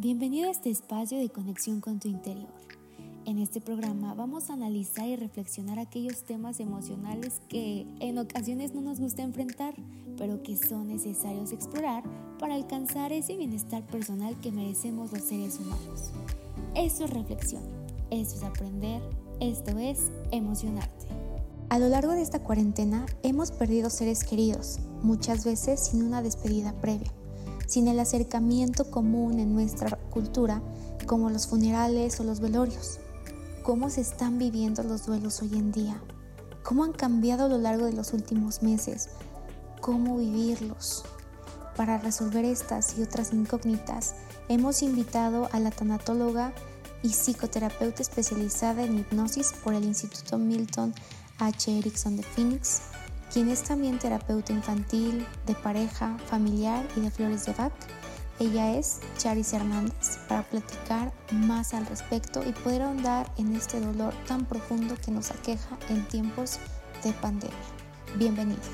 Bienvenido a este espacio de conexión con tu interior. En este programa vamos a analizar y reflexionar aquellos temas emocionales que en ocasiones no nos gusta enfrentar, pero que son necesarios explorar para alcanzar ese bienestar personal que merecemos los seres humanos. Eso es reflexión, eso es aprender, esto es emocionarte. A lo largo de esta cuarentena hemos perdido seres queridos, muchas veces sin una despedida previa, sin el acercamiento común en nuestra cultura como los funerales o los velorios. ¿Cómo se están viviendo los duelos hoy en día? ¿Cómo han cambiado a lo largo de los últimos meses? ¿Cómo vivirlos? Para resolver estas y otras incógnitas, hemos invitado a la tanatóloga y psicoterapeuta especializada en hipnosis por el Instituto Milton H. Erickson de Phoenix, quien es también terapeuta infantil, de pareja, familiar y de flores de Bach. Ella es Charis Hernández para platicar más al respecto y poder ahondar en este dolor tan profundo que nos aqueja en tiempos de pandemia. Bienvenidos.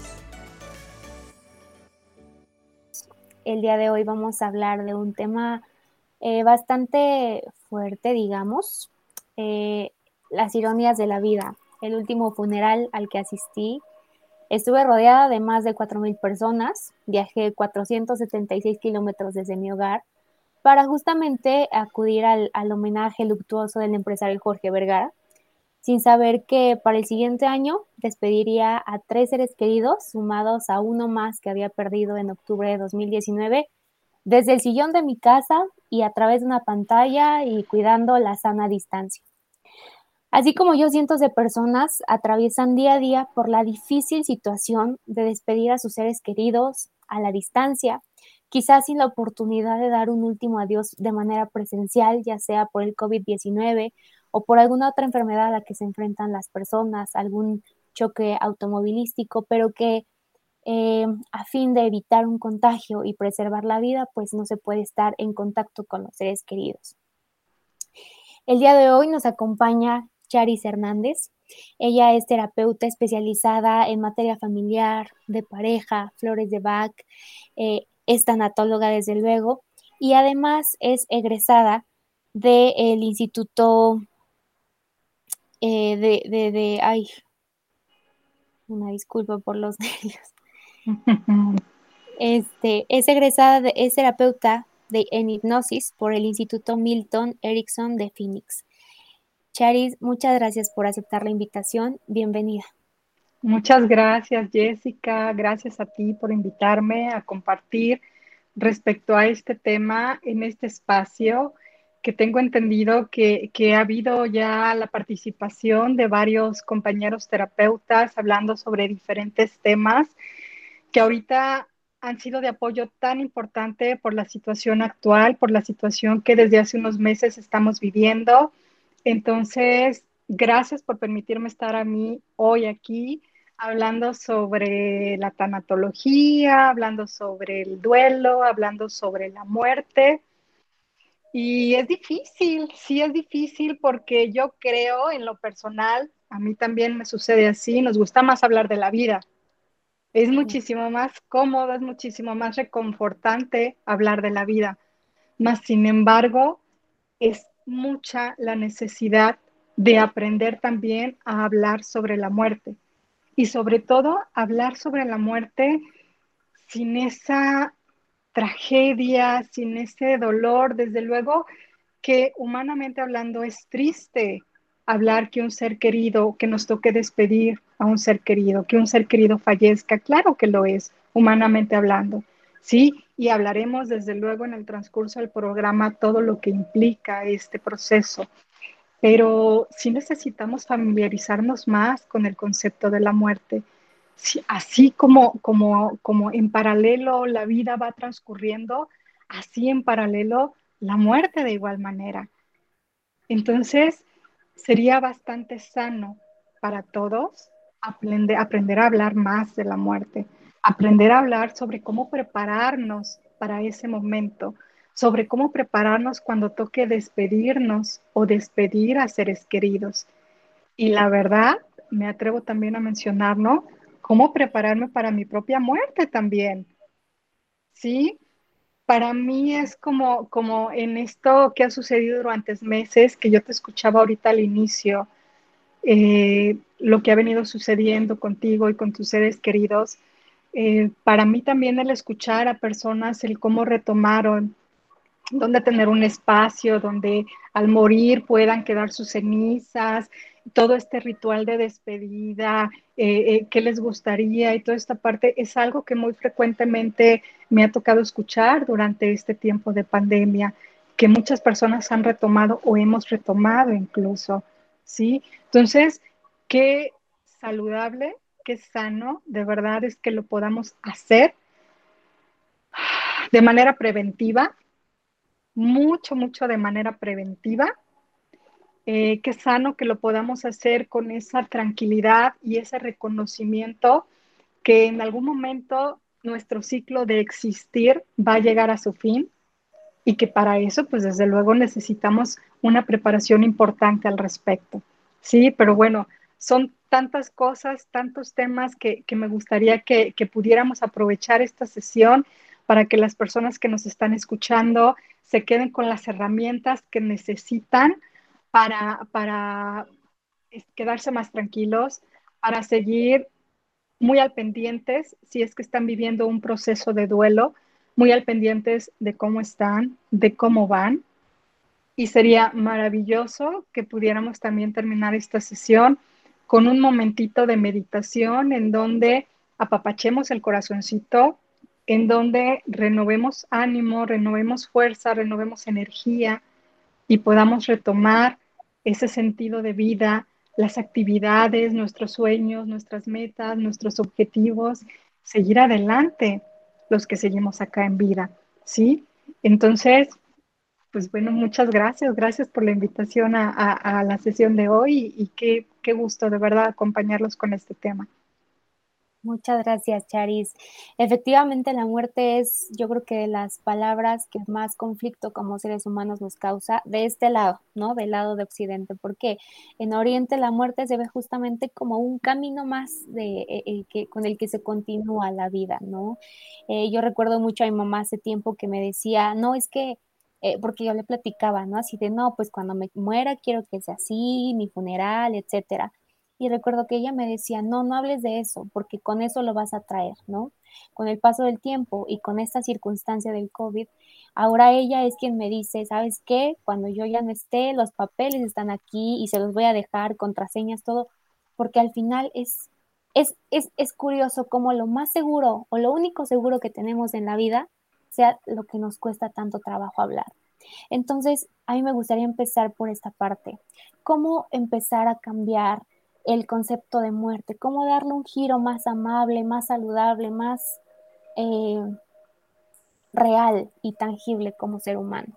El día de hoy vamos a hablar de un tema eh, bastante fuerte, digamos, eh, las ironías de la vida el último funeral al que asistí, estuve rodeada de más de 4.000 personas, viajé 476 kilómetros desde mi hogar para justamente acudir al, al homenaje luctuoso del empresario Jorge Vergara, sin saber que para el siguiente año despediría a tres seres queridos, sumados a uno más que había perdido en octubre de 2019, desde el sillón de mi casa y a través de una pantalla y cuidando la sana distancia. Así como yo, cientos de personas atraviesan día a día por la difícil situación de despedir a sus seres queridos a la distancia, quizás sin la oportunidad de dar un último adiós de manera presencial, ya sea por el COVID-19 o por alguna otra enfermedad a la que se enfrentan las personas, algún choque automovilístico, pero que eh, a fin de evitar un contagio y preservar la vida, pues no se puede estar en contacto con los seres queridos. El día de hoy nos acompaña Charis Hernández. Ella es terapeuta especializada en materia familiar, de pareja, flores de Bach, eh, es tanatóloga desde luego, y además es egresada del Instituto eh, de, de, de, ay, una disculpa por los nervios. Este, es egresada, de, es terapeuta de, en hipnosis por el Instituto Milton Erickson de Phoenix. Charis, muchas gracias por aceptar la invitación. Bienvenida. Muchas gracias, Jessica. Gracias a ti por invitarme a compartir respecto a este tema en este espacio que tengo entendido que, que, ha habido ya la participación de varios compañeros terapeutas hablando sobre diferentes temas que ahorita han sido de apoyo tan importante por la situación actual, por la situación que desde hace unos meses estamos viviendo entonces, gracias por permitirme estar a mí hoy aquí hablando sobre la tanatología, hablando sobre el duelo, hablando sobre la muerte. Y es difícil, sí es difícil porque yo creo en lo personal, a mí también me sucede así, nos gusta más hablar de la vida. Es muchísimo más cómodo, es muchísimo más reconfortante hablar de la vida. Más sin embargo, es mucha la necesidad de aprender también a hablar sobre la muerte y sobre todo hablar sobre la muerte sin esa tragedia, sin ese dolor. Desde luego que humanamente hablando es triste hablar que un ser querido, que nos toque despedir a un ser querido, que un ser querido fallezca. Claro que lo es, humanamente hablando. Sí, y hablaremos desde luego en el transcurso del programa todo lo que implica este proceso. Pero sí necesitamos familiarizarnos más con el concepto de la muerte. así como, como, como en paralelo la vida va transcurriendo, así en paralelo la muerte de igual manera. Entonces, sería bastante sano para todos aprender, aprender a hablar más de la muerte, aprender a hablar sobre cómo prepararnos para ese momento, sobre cómo prepararnos cuando toque despedirnos o despedir a seres queridos. Y la verdad, me atrevo también a mencionar, Cómo prepararme para mi propia muerte también. ¿Sí? para mí es como, como en esto que ha sucedido durante meses, que yo te escuchaba ahorita al inicio, eh, lo que ha venido sucediendo contigo y con tus seres queridos. Eh, para mí también el escuchar a personas, el cómo retomaron, donde tener un espacio donde al morir puedan quedar sus cenizas, todo este ritual de despedida, eh, eh, qué les gustaría y toda esta parte es algo que muy frecuentemente me ha tocado escuchar durante este tiempo de pandemia, que muchas personas han retomado o hemos retomado incluso, ¿sí? Entonces, qué saludable, qué sano, de verdad es que lo podamos hacer de manera preventiva, mucho, mucho de manera preventiva eh, qué sano que lo podamos hacer con esa tranquilidad y ese reconocimiento que en algún momento nuestro ciclo de existir va a llegar a su fin y que para eso, pues desde luego necesitamos una preparación importante al respecto. Sí, pero bueno, son tantas cosas, tantos temas que, me gustaría que, que, pudiéramos aprovechar esta sesión para que las personas que nos están escuchando se queden con las herramientas que necesitan para, quedarse más tranquilos, para seguir muy al pendientes si es que están viviendo un proceso de duelo, muy al pendientes de cómo están, de cómo van. Y sería maravilloso que pudiéramos también terminar esta sesión con un momentito de meditación en donde apapachemos el corazoncito, en donde renovemos ánimo, renovemos fuerza, renovemos energía y podamos retomar ese sentido de vida, las actividades, nuestros sueños, nuestras metas, nuestros objetivos, seguir adelante los que seguimos acá en vida, ¿sí? Entonces, pues bueno, muchas gracias, gracias por la invitación a, la sesión de hoy y qué, qué gusto de verdad acompañarlos con este tema. Muchas gracias, Charis. Efectivamente, la muerte es, yo creo que de las palabras que más conflicto como seres humanos nos causa de este lado, ¿no? Del lado de Occidente, porque en Oriente la muerte se ve justamente como un camino más de, eh, eh, que, con el que se continúa la vida, ¿no? Eh, yo recuerdo mucho a mi mamá hace tiempo que me decía, no, es que porque yo le platicaba, ¿no? Así de, no, pues cuando me muera quiero que sea así, mi funeral, etcétera. Y recuerdo que ella me decía, no, no hables de eso, porque con eso lo vas a traer, ¿no? Con el paso del tiempo y con esta circunstancia del COVID, ahora ella es quien me dice, ¿sabes qué? Cuando yo ya no esté, los papeles están aquí y se los voy a dejar, contraseñas, todo, porque al final es, es, es, es curioso cómo lo más seguro o lo único seguro que tenemos en la vida sea lo que nos cuesta tanto trabajo hablar. Entonces, a mí me gustaría empezar por esta parte. ¿Cómo empezar a cambiar el concepto de muerte, cómo darle un giro más amable, más saludable, más eh, real y tangible como ser humano.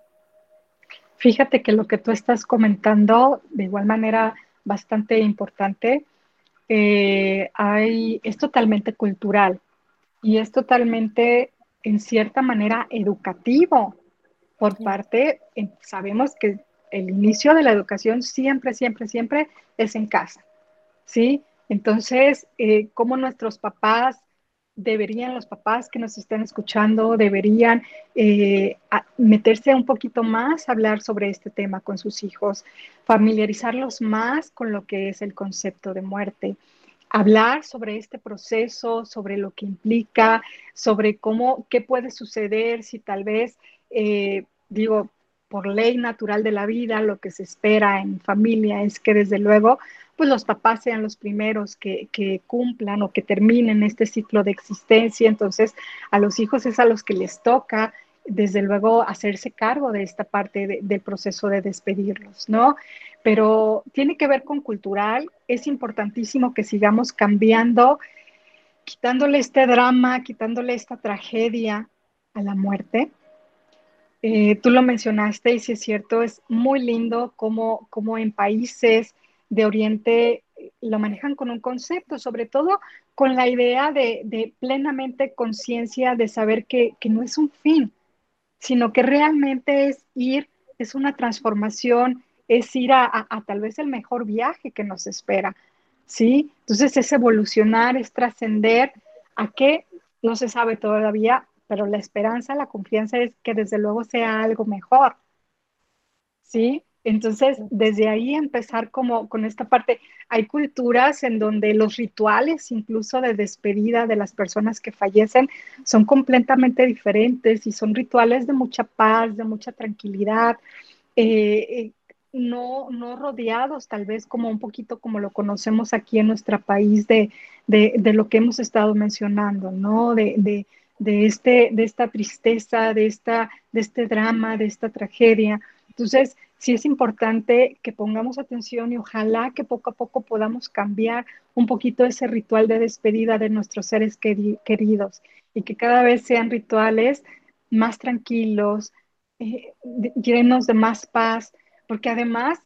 Fíjate que lo que tú estás comentando, de igual manera, bastante importante, eh, es totalmente cultural y es totalmente, en cierta manera, educativo por parte, sabemos que el inicio de la educación siempre, siempre, siempre es en casa. ¿sí? Entonces, eh, ¿cómo nuestros papás deberían, los papás que nos estén escuchando, deberían eh, meterse un poquito más a hablar sobre este tema con sus hijos, familiarizarlos más con lo que es el concepto de muerte? Hablar sobre este proceso, sobre lo que implica, sobre cómo, qué puede suceder si tal vez, eh, digo, por ley natural de la vida, lo que se espera en familia es que desde luego pues los papás sean los primeros que, cumplan o que terminen este ciclo de existencia. Entonces, a los hijos es a los que les toca, desde luego, hacerse cargo de esta parte del proceso de despedirlos, ¿no? Pero tiene que ver con cultural, es importantísimo que sigamos cambiando, quitándole este drama, quitándole esta tragedia a la muerte. Eh, tú lo mencionaste y si es cierto, es muy lindo como, como en países de Oriente lo manejan con un concepto, sobre todo con la idea de, plenamente conciencia de saber que, no es un fin, sino que realmente es ir, es una transformación, es ir a, tal vez el mejor viaje que nos espera, ¿sí? Entonces es evolucionar, es trascender a qué no se sabe todavía, pero la esperanza, la confianza es que desde luego sea algo mejor. ¿Sí? Entonces, desde ahí empezar como con esta parte, hay culturas en donde los rituales, incluso de despedida de las personas que fallecen, son completamente diferentes y son rituales de mucha paz, de mucha tranquilidad, eh, eh, no, no rodeados tal vez como un poquito como lo conocemos aquí en nuestro país de, lo que hemos estado mencionando, ¿no? De, este, de esta tristeza, de, esta, de este drama, de esta tragedia. Entonces, sí es importante que pongamos atención y ojalá que poco a poco podamos cambiar un poquito ese ritual de despedida de nuestros seres queridos y que cada vez sean rituales más tranquilos, eh, llenos de más paz, porque además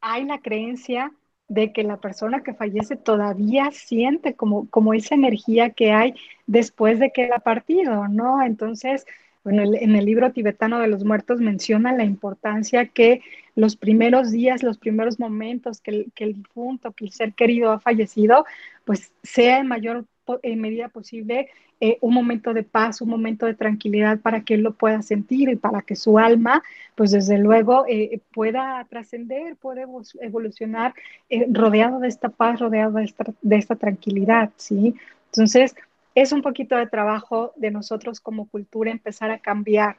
hay la creencia de que la persona que fallece todavía siente como, como esa energía que hay después de que él ha partido, ¿no? Entonces, bueno, en el libro tibetano de los muertos menciona la importancia que los primeros días, los primeros momentos que el, que el difunto, que el ser querido ha fallecido, pues sea en mayor en medida posible eh, un momento de paz, un momento de tranquilidad para que él lo pueda sentir y para que su alma, pues desde luego, eh, pueda trascender, pueda evolucionar eh, rodeado de esta paz, rodeado de esta, de esta tranquilidad, ¿sí? Entonces, es un poquito de trabajo de nosotros como cultura empezar a cambiar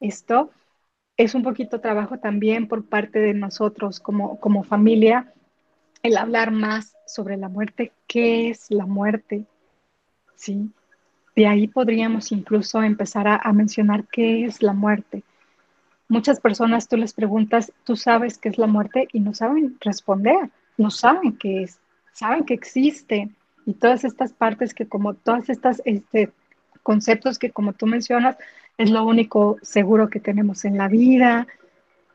esto. Es un poquito trabajo también por parte de nosotros como, como familia el hablar más sobre la muerte, qué es la muerte, ¿sí? De ahí podríamos incluso empezar a, mencionar qué es la muerte. Muchas personas tú les preguntas, ¿tú sabes qué es la muerte? Y no saben responder, no saben qué es, saben que existe. Y todas estas partes que como todas estas este, conceptos que como tú mencionas, es lo único seguro que tenemos en la vida.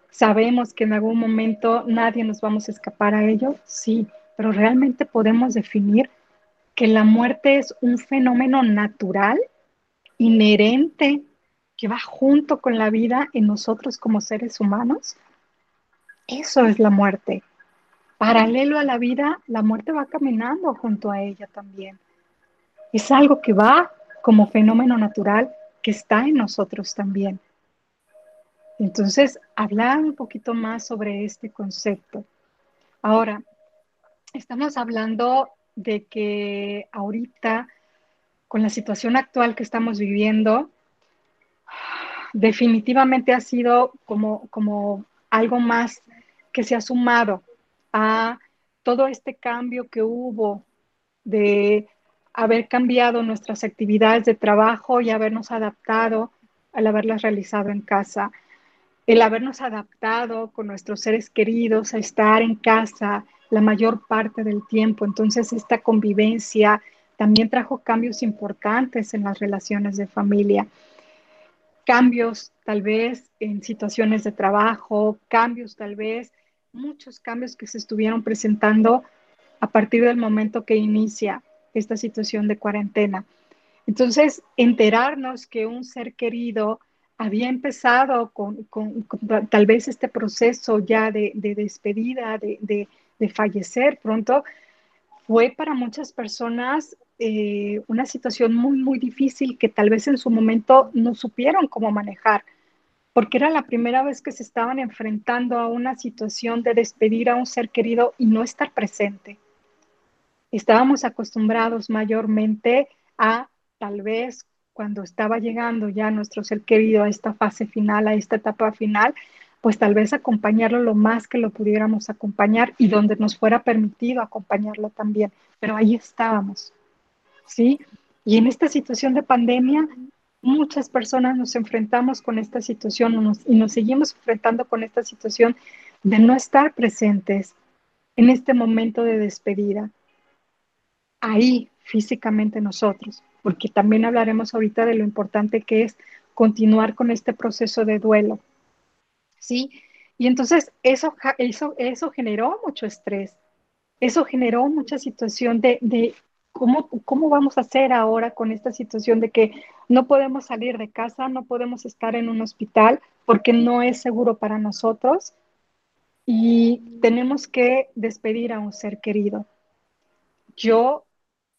Sabemos que en algún momento nadie nos vamos a escapar a ello, sí, pero realmente podemos definir que la muerte es un fenómeno natural, inherente, que va junto con la vida en nosotros como seres humanos. Eso es la muerte. Paralelo a la vida, la muerte va caminando junto a ella también. Es algo que va como fenómeno natural que está en nosotros también. Entonces, hablar un poquito más sobre este concepto. Ahora, estamos hablando de que ahorita, con la situación actual que estamos viviendo, definitivamente ha sido como, como algo más que se ha sumado a todo este cambio que hubo de haber cambiado nuestras actividades de trabajo y habernos adaptado al haberlas realizado en casa, el habernos adaptado con nuestros seres queridos a estar en casa, la mayor parte del tiempo. Entonces, esta convivencia también trajo cambios importantes en las relaciones de familia. Cambios tal vez en situaciones de trabajo, cambios tal vez, muchos cambios que se estuvieron presentando a partir del momento que inicia esta situación de cuarentena. Entonces, enterarnos que un ser querido había empezado con, tal vez este proceso ya de, despedida, de, de fallecer pronto, fue para muchas personas eh, una situación muy, muy difícil que tal vez en su momento no supieron cómo manejar, porque era la primera vez que se estaban enfrentando a una situación de despedir a un ser querido y no estar presente. Estábamos acostumbrados mayormente a tal vez cuando estaba llegando ya nuestro ser querido a esta fase final, a esta etapa final, pues tal vez acompañarlo lo más que lo pudiéramos acompañar y donde nos fuera permitido acompañarlo también. Pero ahí estábamos, ¿sí? Y en esta situación de pandemia, muchas personas nos enfrentamos con esta situación y nos seguimos enfrentando con esta situación de no estar presentes en este momento de despedida, ahí físicamente nosotros, porque también hablaremos ahorita de lo importante que es continuar con este proceso de duelo ¿sí? Y entonces eso, eso, eso generó mucho estrés, eso generó mucha situación de, ¿cómo, cómo vamos a hacer ahora con esta situación de que no podemos salir de casa, no podemos estar en un hospital porque no es seguro para nosotros y tenemos que despedir a un ser querido. Yo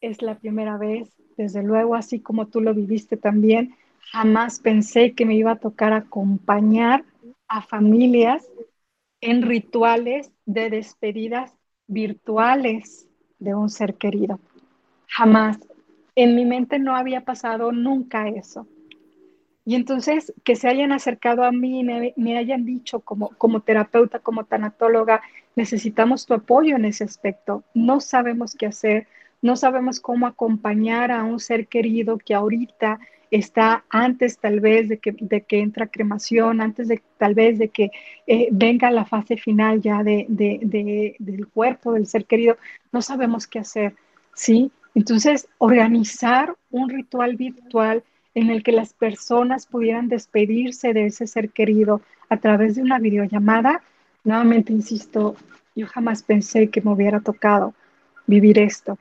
es la primera vez desde luego, así como tú lo viviste también, jamás pensé que me iba a tocar acompañar a familias en rituales de despedidas virtuales de un ser querido. Jamás. En mi mente no había pasado nunca eso. Y entonces que se hayan acercado a mí me, me, hayan dicho como, como terapeuta, como tanatóloga, necesitamos tu apoyo en ese aspecto. No sabemos qué hacer, no sabemos cómo acompañar a un ser querido que ahorita está antes tal vez de que, de que entra cremación, antes de tal vez de que eh, venga la fase final ya de, de, del cuerpo del ser querido, no sabemos qué hacer, ¿sí? Entonces, organizar un ritual virtual en el que las personas pudieran despedirse de ese ser querido a través de una videollamada, nuevamente insisto, yo jamás pensé que me hubiera tocado vivir esto.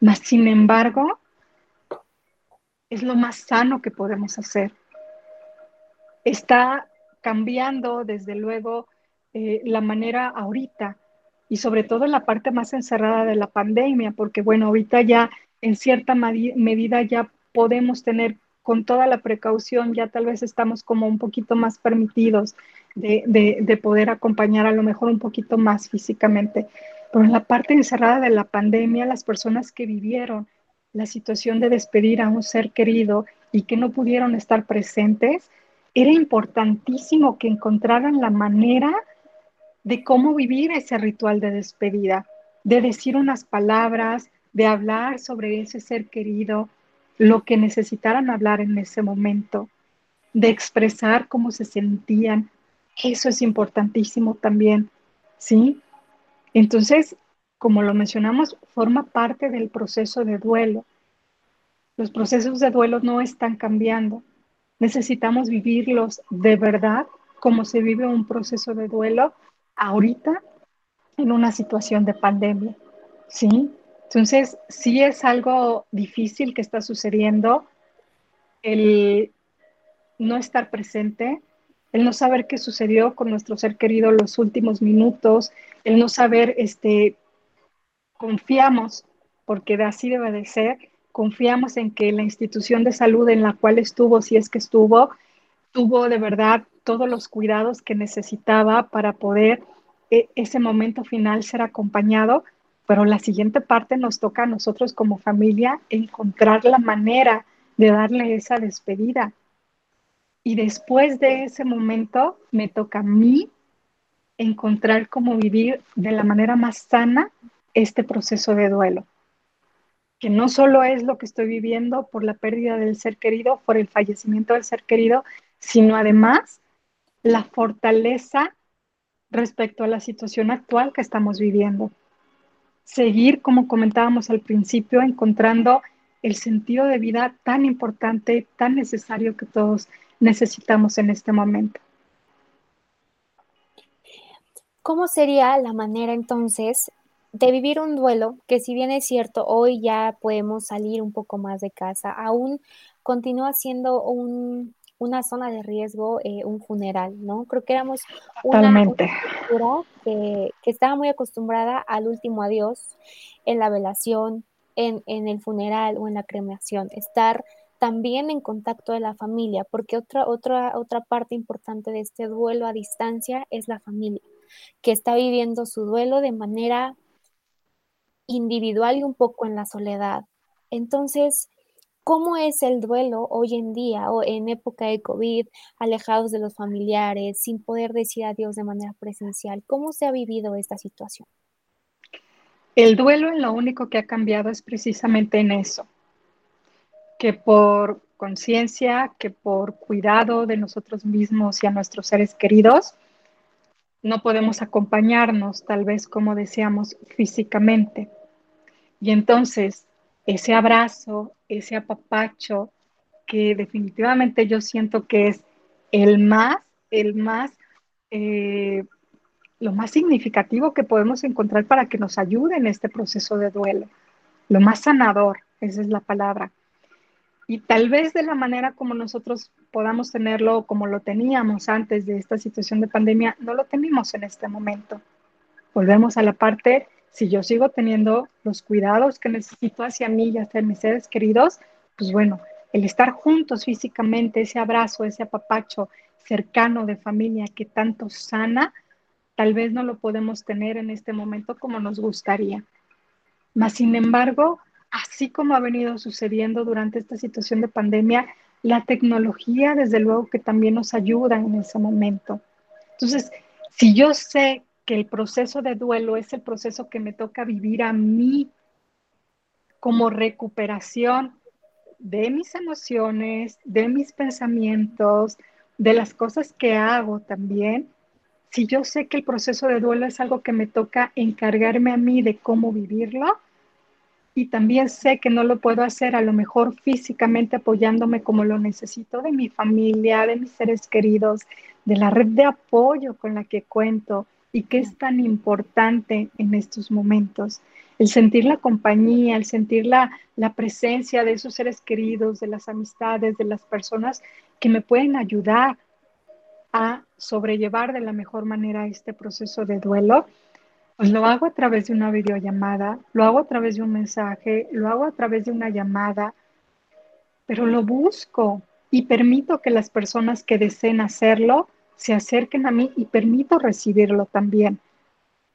Mas, sin embargo, es lo más sano que podemos hacer. Está cambiando, desde luego, eh, la manera ahorita y sobre todo en la parte más encerrada de la pandemia, porque bueno, ahorita ya en cierta medida ya podemos tener con toda la precaución, ya tal vez estamos como un poquito más permitidos de, de poder acompañar a lo mejor un poquito más físicamente. Pero en la parte encerrada de la pandemia, las personas que vivieron la situación de despedir a un ser querido y que no pudieron estar presentes, era importantísimo que encontraran la manera de cómo vivir ese ritual de despedida, de decir unas palabras, de hablar sobre ese ser querido, lo que necesitaran hablar en ese momento, de expresar cómo se sentían. Eso es importantísimo también, ¿sí? Entonces, como lo mencionamos, forma parte del proceso de duelo. Los procesos de duelo no están cambiando. Necesitamos vivirlos de verdad como se vive un proceso de duelo ahorita en una situación de pandemia. ¿Sí? Entonces, sí es algo difícil que está sucediendo el no estar presente, el no saber qué sucedió con nuestro ser querido los últimos minutos, el no saber, este, confiamos, porque así debe de ser, confiamos en que la institución de salud en la cual estuvo, si es que estuvo, tuvo de verdad todos los cuidados que necesitaba para poder e, ese momento final ser acompañado, pero la siguiente parte nos toca a nosotros como familia encontrar la manera de darle esa despedida, y después de ese momento me toca a mí encontrar cómo vivir de la manera más sana este proceso de duelo. Que no solo es lo que estoy viviendo por la pérdida del ser querido, por el fallecimiento del ser querido, sino además la fortaleza respecto a la situación actual que estamos viviendo. Seguir, como comentábamos al principio, encontrando el sentido de vida tan importante, tan necesario que todos necesitamos en este momento. ¿Cómo sería la manera entonces de vivir un duelo que si bien es cierto, hoy ya podemos salir un poco más de casa, aún continúa siendo una zona de riesgo eh, un funeral, ¿no? Creo que éramos una, cultura que, estaba muy acostumbrada al último adiós en la velación, en, en el funeral o en la cremación, estar también en contacto de la familia, porque otra, otra, otra parte importante de este duelo a distancia es la familia, que está viviendo su duelo de manera individual y un poco en la soledad. Entonces, ¿cómo es el duelo hoy en día o en época de COVID, alejados de los familiares, sin poder decir adiós de manera presencial? ¿Cómo se ha vivido esta situación? El duelo en lo único que ha cambiado es precisamente en eso, que por conciencia, que por cuidado de nosotros mismos y a nuestros seres queridos, no podemos acompañarnos tal vez como deseamos físicamente. Y entonces ese abrazo, ese apapacho, que definitivamente yo siento que es el más, el más, eh, lo más significativo que podemos encontrar para que nos ayude en este proceso de duelo, lo más sanador, esa es la palabra y tal vez de la manera como nosotros podamos tenerlo, como lo teníamos antes de esta situación de pandemia, no lo tenemos en este momento. Volvemos a la parte si yo sigo teniendo los cuidados que necesito hacia mí y hacia mis seres queridos, pues bueno, el estar juntos físicamente, ese abrazo, ese apapacho cercano de familia que tanto sana, tal vez no lo podemos tener en este momento como nos gustaría. Mas, sin embargo, así como ha venido sucediendo durante esta situación de pandemia, la tecnología, desde luego, que también nos ayuda en ese momento. Entonces, si yo sé que el proceso de duelo es el proceso que me toca vivir a mí como recuperación de mis emociones, de mis pensamientos, de las cosas que hago también, si yo sé que el proceso de duelo es algo que me toca encargarme a mí de cómo vivirlo, y también sé que no lo puedo hacer a lo mejor físicamente apoyándome como lo necesito de mi familia, de mis seres queridos, de la red de apoyo con la que cuento y que es tan importante en estos momentos. El sentir la compañía, el sentir la, la presencia de esos seres queridos, de las amistades, de las personas que me pueden ayudar a sobrellevar de la mejor manera este proceso de duelo pues lo hago a través de una videollamada, lo hago a través de un mensaje, lo hago a través de una llamada, pero lo busco y permito que las personas que deseen hacerlo se acerquen a mí y permito recibirlo también.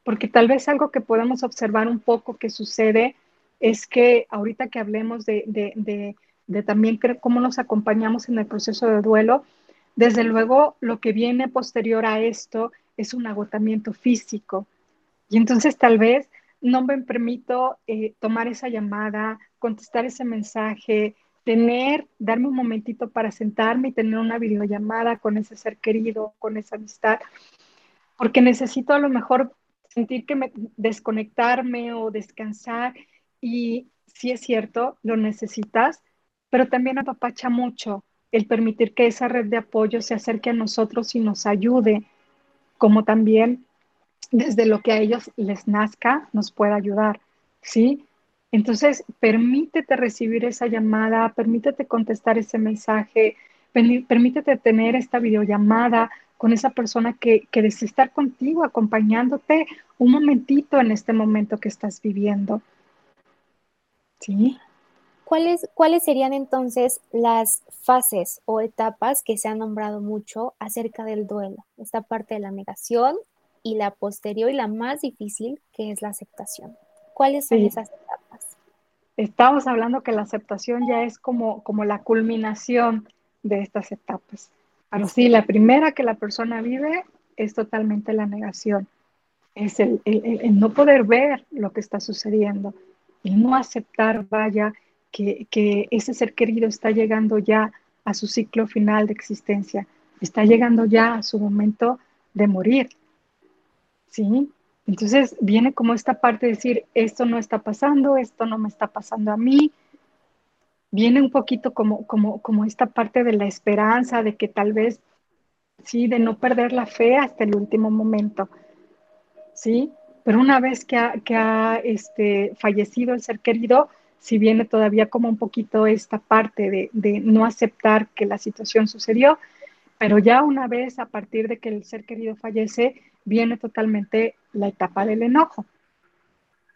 Porque tal vez algo que podemos observar un poco que sucede es que ahorita que hablemos de, de, de también cómo nos acompañamos en el proceso de duelo, desde luego lo que viene posterior a esto es un agotamiento físico y entonces tal vez no me permito eh, tomar esa llamada, contestar ese mensaje, tener, darme un momentito para sentarme y tener una videollamada con ese ser querido, con esa amistad, porque necesito a lo mejor sentir que me desconectarme o descansar y sí es cierto, lo necesitas, pero también apapacha mucho el permitir que esa red de apoyo se acerque a nosotros y nos ayude, como también desde lo que a ellos les nazca, nos pueda ayudar, ¿sí? Entonces, permítete recibir esa llamada, permítete contestar ese mensaje, permítete tener esta videollamada con esa persona que, que estar contigo, acompañándote un momentito en este momento que estás viviendo. ¿Sí? ¿Cuáles, ¿Cuáles serían entonces las fases o etapas que se han nombrado mucho acerca del duelo? Esta parte de la negación, y la posterior y la más difícil, que es la aceptación. ¿Cuáles son esas etapas? Estamos hablando que la aceptación ya es como, como la culminación de estas etapas. Pero sí, la primera que la persona vive es totalmente la negación. Es el, no poder ver lo que está sucediendo, el no aceptar, vaya, que, que ese ser querido está llegando ya a su ciclo final de existencia, está llegando ya a su momento de morir. ¿sí? Entonces viene como esta parte de decir, esto no está pasando, esto no me está pasando a mí. Viene un poquito como, como, como esta parte de la esperanza, de que tal vez, sí, de no perder la fe hasta el último momento, ¿sí? Pero una vez que ha, que ha este, fallecido el ser querido, si viene todavía como un poquito esta parte de, de no aceptar que la situación sucedió, pero ya una vez a partir de que el ser querido fallece, viene totalmente la etapa del enojo.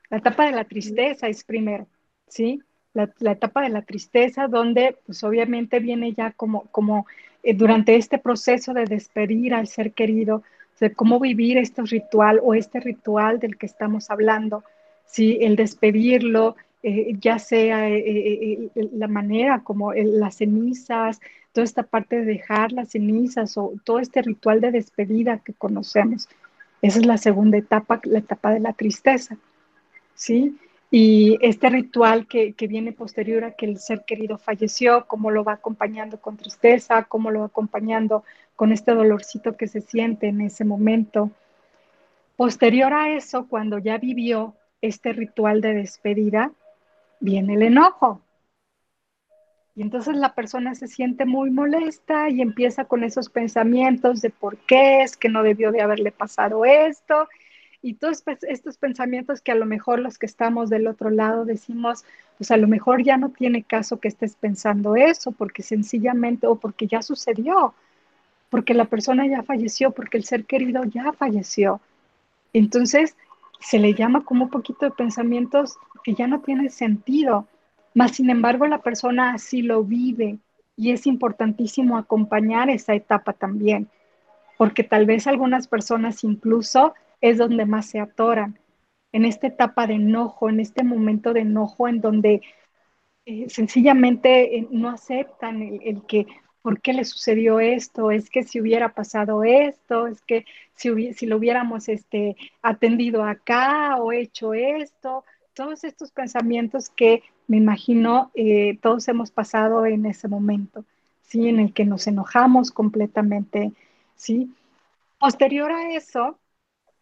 La etapa de la tristeza es primero, ¿sí? La, etapa de la tristeza donde pues obviamente viene ya como, como eh, durante este proceso de despedir al ser querido, de cómo vivir este ritual o este ritual del que estamos hablando, ¿sí? El despedirlo, eh, ya sea eh, la manera como las cenizas, toda esta parte de dejar las cenizas o todo este ritual de despedida que conocemos. Esa es la segunda etapa, la etapa de la tristeza, ¿sí? Y este ritual que, que, viene posterior a que el ser querido falleció, cómo lo va acompañando con tristeza, cómo lo va acompañando con este dolorcito que se siente en ese momento. Posterior a eso, cuando ya vivió este ritual de despedida, viene el enojo, y entonces la persona se siente muy molesta y empieza con esos pensamientos de por qué es que no debió de haberle pasado esto. Y todos estos pensamientos que a lo mejor los que estamos del otro lado decimos, pues a lo mejor ya no tiene caso que estés pensando eso, porque sencillamente, o porque ya sucedió, porque la persona ya falleció, porque el ser querido ya falleció. Entonces, se le llama como un poquito de pensamientos que ya no tienen sentido, mas sin embargo la persona así lo vive y es importantísimo acompañar esa etapa también, porque tal vez algunas personas incluso es donde más se atoran, en esta etapa de enojo, en este momento de enojo en donde eh, sencillamente eh, no aceptan el, que, ¿por qué le sucedió esto? Es que si hubiera pasado esto, es que si, si lo hubiéramos este, atendido acá o hecho esto, todos estos pensamientos que me imagino eh, todos hemos pasado en ese momento, ¿sí? En el que nos enojamos completamente, ¿sí? Posterior a eso...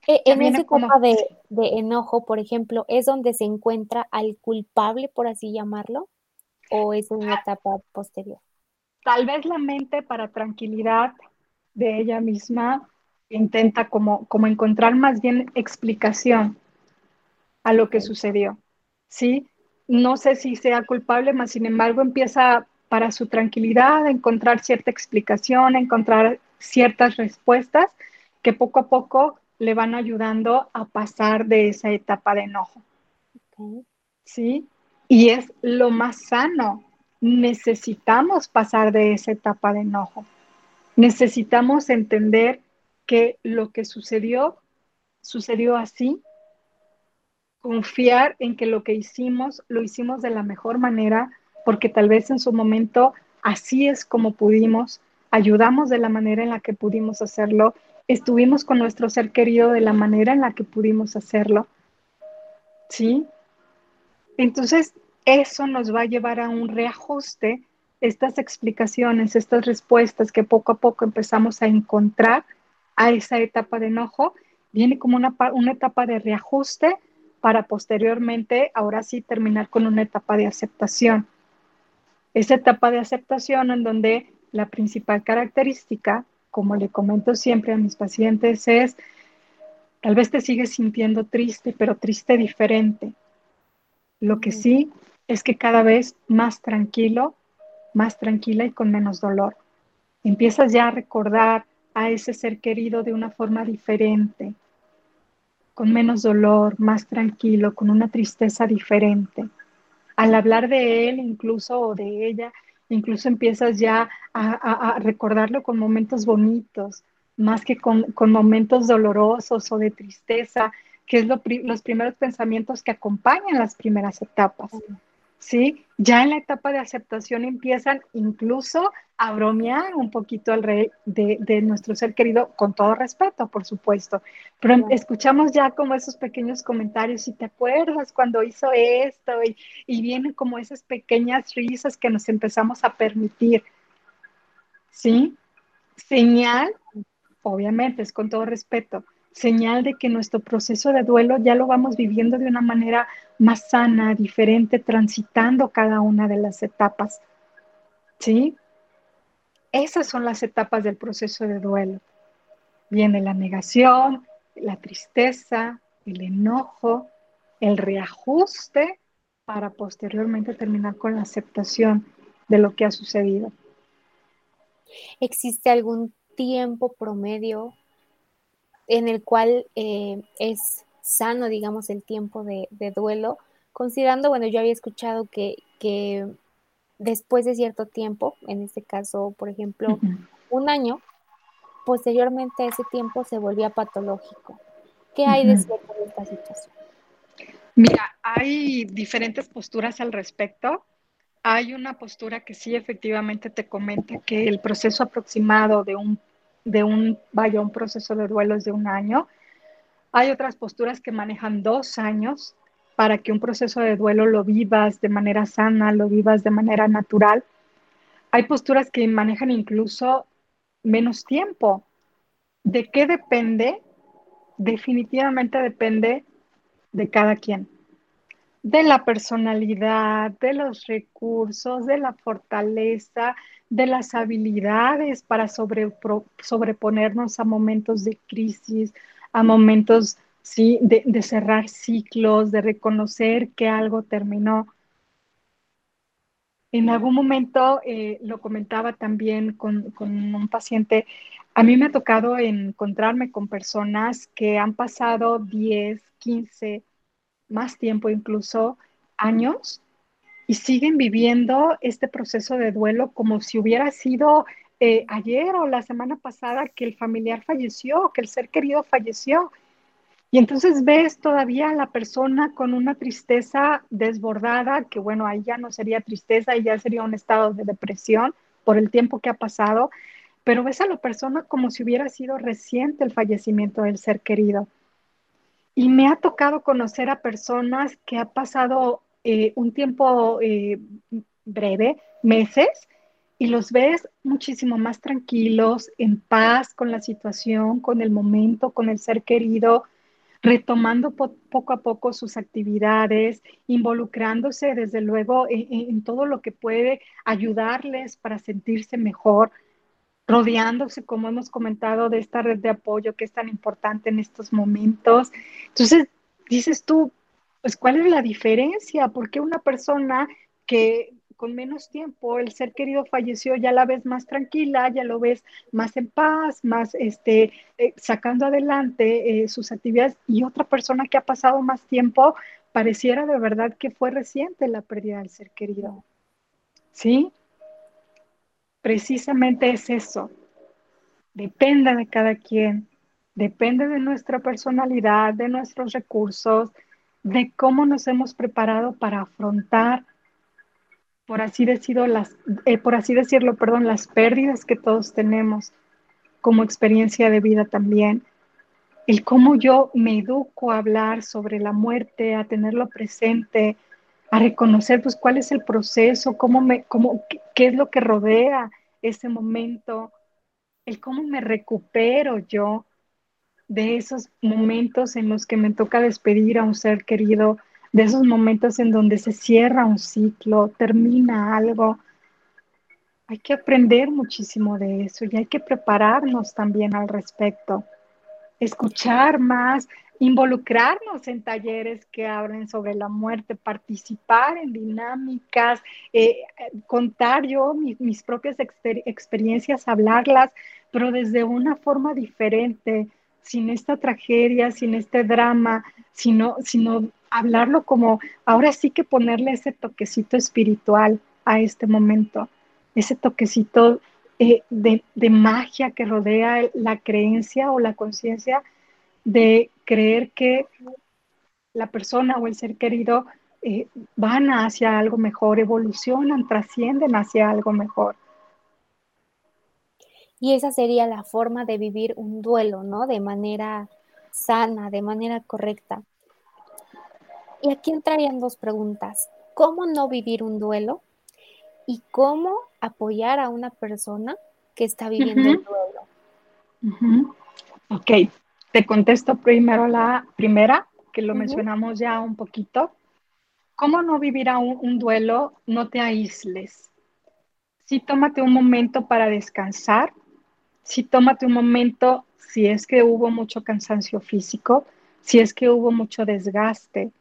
En ese etapa de, de enojo, por ejemplo, ¿es donde se encuentra al culpable, por así llamarlo? ¿O es una etapa posterior? Tal vez la mente para tranquilidad de ella misma intenta como, como encontrar más bien explicación a lo que sucedió, ¿sí? No sé si sea culpable, mas sin embargo empieza para su tranquilidad a encontrar cierta explicación, a encontrar ciertas respuestas que poco a poco le van ayudando a pasar de esa etapa de enojo. ¿Sí? Y es lo más sano. Necesitamos pasar de esa etapa de enojo. Necesitamos entender que lo que sucedió, sucedió así confiar en que lo que hicimos lo hicimos de la mejor manera, porque tal vez en su momento así es como pudimos, ayudamos de la manera en la que pudimos hacerlo, estuvimos con nuestro ser querido de la manera en la que pudimos hacerlo. ¿Sí? Entonces, eso nos va a llevar a un reajuste, estas explicaciones, estas respuestas que poco a poco empezamos a encontrar a esa etapa de enojo, viene como una, una etapa de reajuste para posteriormente, ahora sí, terminar con una etapa de aceptación. Esa etapa de aceptación en donde la principal característica, como le comento siempre a mis pacientes, es, tal vez te sigues sintiendo triste, pero triste diferente. Lo que sí es que cada vez más tranquilo, más tranquila y con menos dolor. Empiezas ya a recordar a ese ser querido de una forma diferente, con menos dolor, más tranquilo, con una tristeza diferente. Al hablar de él incluso o de ella, incluso empiezas ya a, recordarlo con momentos bonitos, más que con, momentos dolorosos o de tristeza, que es los primeros pensamientos que acompañan las primeras etapas. ¿Sí? Ya en la etapa de aceptación empiezan incluso a bromear un poquito al rey de, nuestro ser querido, con todo respeto, por supuesto. Pero escuchamos ya como esos pequeños comentarios, y te acuerdas cuando hizo esto, y, y vienen como esas pequeñas risas que nos empezamos a permitir, ¿sí? Señal, obviamente, es con todo respeto, señal de que nuestro proceso de duelo ya lo vamos viviendo de una manera más sana, diferente, transitando cada una de las etapas. ¿Sí? Esas son las etapas del proceso de duelo. Viene la negación, la tristeza, el enojo, el reajuste para posteriormente terminar con la aceptación de lo que ha sucedido. ¿Existe algún tiempo promedio en el cual eh, es sano, digamos, el tiempo de, duelo, considerando, bueno, yo había escuchado que, después de cierto tiempo, en este caso, por ejemplo, un año, posteriormente a ese tiempo se volvía patológico. ¿Qué hay de cierto en esta situación? Mira, hay diferentes posturas al respecto. Hay una postura que sí efectivamente te comenta que el proceso aproximado de un de un, vaya, un proceso de duelo es de un año. Hay otras posturas que manejan dos años para que un proceso de duelo lo vivas de manera sana, lo vivas de manera natural. Hay posturas que manejan incluso menos tiempo. ¿De qué depende? Definitivamente depende de cada quien de la personalidad, de los recursos, de la fortaleza, de las habilidades para sobreponernos a momentos de crisis, a momentos ¿sí? de, cerrar ciclos, de reconocer que algo terminó. En algún momento eh, lo comentaba también con, con, un paciente, a mí me ha tocado encontrarme con personas que han pasado 10, 15, más tiempo incluso, años, y siguen viviendo este proceso de duelo como si hubiera sido eh, ayer o la semana pasada que el familiar falleció, que el ser querido falleció. Y entonces ves todavía a la persona con una tristeza desbordada, que bueno, ahí ya no sería tristeza, ahí ya sería un estado de depresión por el tiempo que ha pasado, pero ves a la persona como si hubiera sido reciente el fallecimiento del ser querido. Y me ha tocado conocer a personas que ha pasado eh, un tiempo eh, breve, meses, y los ves muchísimo más tranquilos, en paz con la situación, con el momento, con el ser querido, retomando poco a poco sus actividades, involucrándose desde luego en, todo lo que puede ayudarles para sentirse mejor, rodeándose, como hemos comentado, de esta red de apoyo que es tan importante en estos momentos. Entonces, dices tú, pues, ¿cuál es la diferencia? ¿Por qué una persona que con menos tiempo, el ser querido falleció, ya la ves más tranquila, ya lo ves más en paz, más este, eh, sacando adelante eh, sus actividades y otra persona que ha pasado más tiempo, pareciera de verdad que fue reciente la pérdida del ser querido. ¿Sí? Precisamente es eso. Depende de cada quien, depende de nuestra personalidad, de nuestros recursos, de cómo nos hemos preparado para afrontar por así decirlo, las, eh, por así decirlo, perdón, las pérdidas que todos tenemos como experiencia de vida también, el cómo yo me educo a hablar sobre la muerte, a tenerlo presente, a reconocer pues cuál es el proceso, cómo me, cómo, qué es lo que rodea ese momento, el cómo me recupero yo de esos momentos en los que me toca despedir a un ser querido, de esos momentos en donde se cierra un ciclo, termina algo. Hay que aprender muchísimo de eso y hay que prepararnos también al respecto. Escuchar más, involucrarnos en talleres que hablen sobre la muerte, participar en dinámicas, eh, contar yo mis, propias experiencias, hablarlas, pero desde una forma diferente, sin esta tragedia, sin este drama, sino, sino hablarlo como, ahora sí que ponerle ese toquecito espiritual a este momento, ese toquecito eh, de, magia que rodea la creencia o la conciencia de creer que la persona o el ser querido eh, van hacia algo mejor, evolucionan, trascienden hacia algo mejor. Y esa sería la forma de vivir un duelo, ¿no? De manera sana, de manera correcta. Y aquí entrarían dos preguntas. ¿Cómo no vivir un duelo? ¿Y cómo apoyar a una persona que está viviendo el duelo? Ok, te contesto primero la primera, que lo mencionamos ya un poquito. ¿Cómo no vivir a un, duelo? No te aísles. Sí, tómate un momento para descansar. Sí, tómate un momento si es que hubo mucho cansancio físico, si es que hubo mucho desgaste,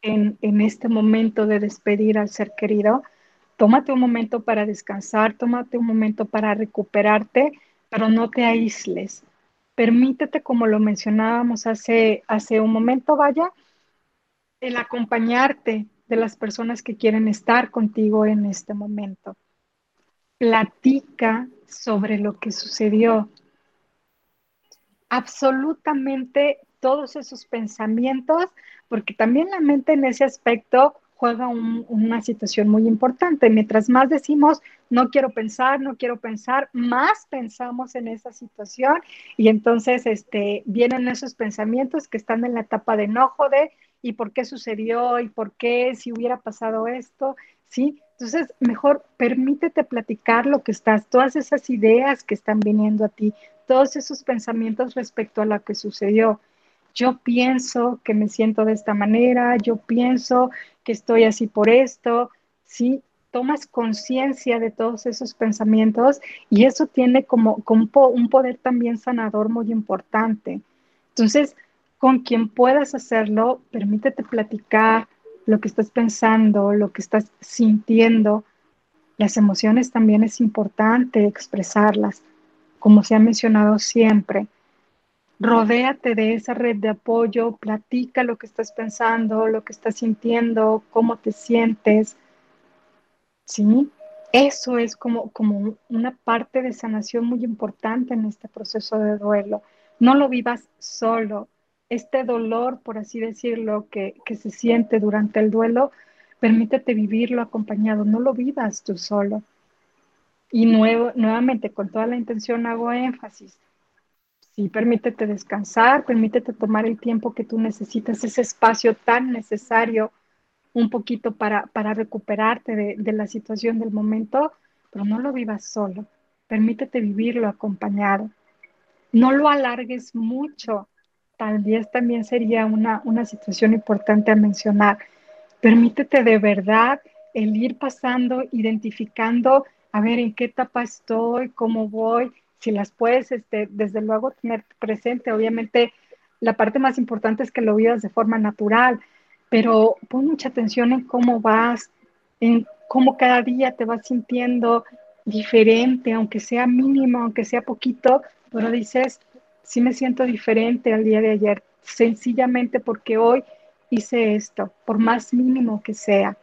en, este momento de despedir al ser querido, tómate un momento para descansar, tómate un momento para recuperarte, pero no te aísles. Permítete, como lo mencionábamos hace, hace un momento, vaya, el acompañarte de las personas que quieren estar contigo en este momento. Platica sobre lo que sucedió. Absolutamente todos esos pensamientos, porque también la mente en ese aspecto juega una situación muy importante. Mientras más decimos, no quiero pensar, no quiero pensar, más pensamos en esa situación y entonces este, vienen esos pensamientos que están en la etapa de enojo de ¿y por qué sucedió? ¿y por qué? Si hubiera pasado esto, ¿sí? Entonces, mejor permítete platicar lo que estás, todas esas ideas que están viniendo a ti, todos esos pensamientos respecto a lo que sucedió yo pienso que me siento de esta manera, yo pienso que estoy así por esto, ¿sí? Tomas conciencia de todos esos pensamientos y eso tiene como, un poder también sanador muy importante. Entonces, con quien puedas hacerlo, permítete platicar lo que estás pensando, lo que estás sintiendo, Las emociones también es importante expresarlas, como se ha mencionado siempre. Rodéate de esa red de apoyo, platica lo que estás pensando, lo que estás sintiendo, cómo te sientes. ¿Sí? Eso es como, como una parte de sanación muy importante en este proceso de duelo. No lo vivas solo. Este dolor, por así decirlo, que, que se siente durante el duelo, permítete vivirlo acompañado, no lo vivas tú solo. Y nuevo, nuevamente, con toda la intención hago énfasis. Sí, permítete descansar, permítete tomar el tiempo que tú necesitas, ese espacio tan necesario un poquito para, para recuperarte de, de la situación del momento, pero no lo vivas solo. Permítete vivirlo acompañado. No lo alargues mucho. Tal vez también sería una, una situación importante a mencionar. Permítete de verdad el ir pasando, identificando, a ver en qué etapa estoy, cómo voy, si las puedes, este, desde luego, tener presente. Obviamente, la parte más importante es que lo vivas de forma natural, pero pon mucha atención en cómo vas, en cómo cada día te vas sintiendo diferente, aunque sea mínimo, aunque sea poquito, pero dices, sí me siento diferente al día de ayer, sencillamente porque hoy hice esto, por más mínimo que sea.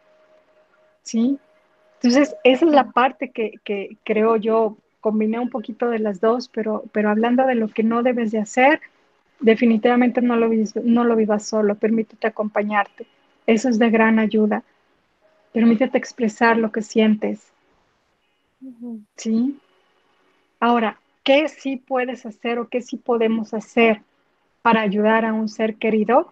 ¿Sí? Entonces, esa es la parte que, que creo yo, combiné un poquito de las dos, pero, pero hablando de lo que no debes de hacer, definitivamente no lo, no lo vivas solo, permítete acompañarte. Eso es de gran ayuda. Permítete expresar lo que sientes. ¿Sí? Ahora, ¿qué sí puedes hacer o qué sí podemos hacer para ayudar a un ser querido?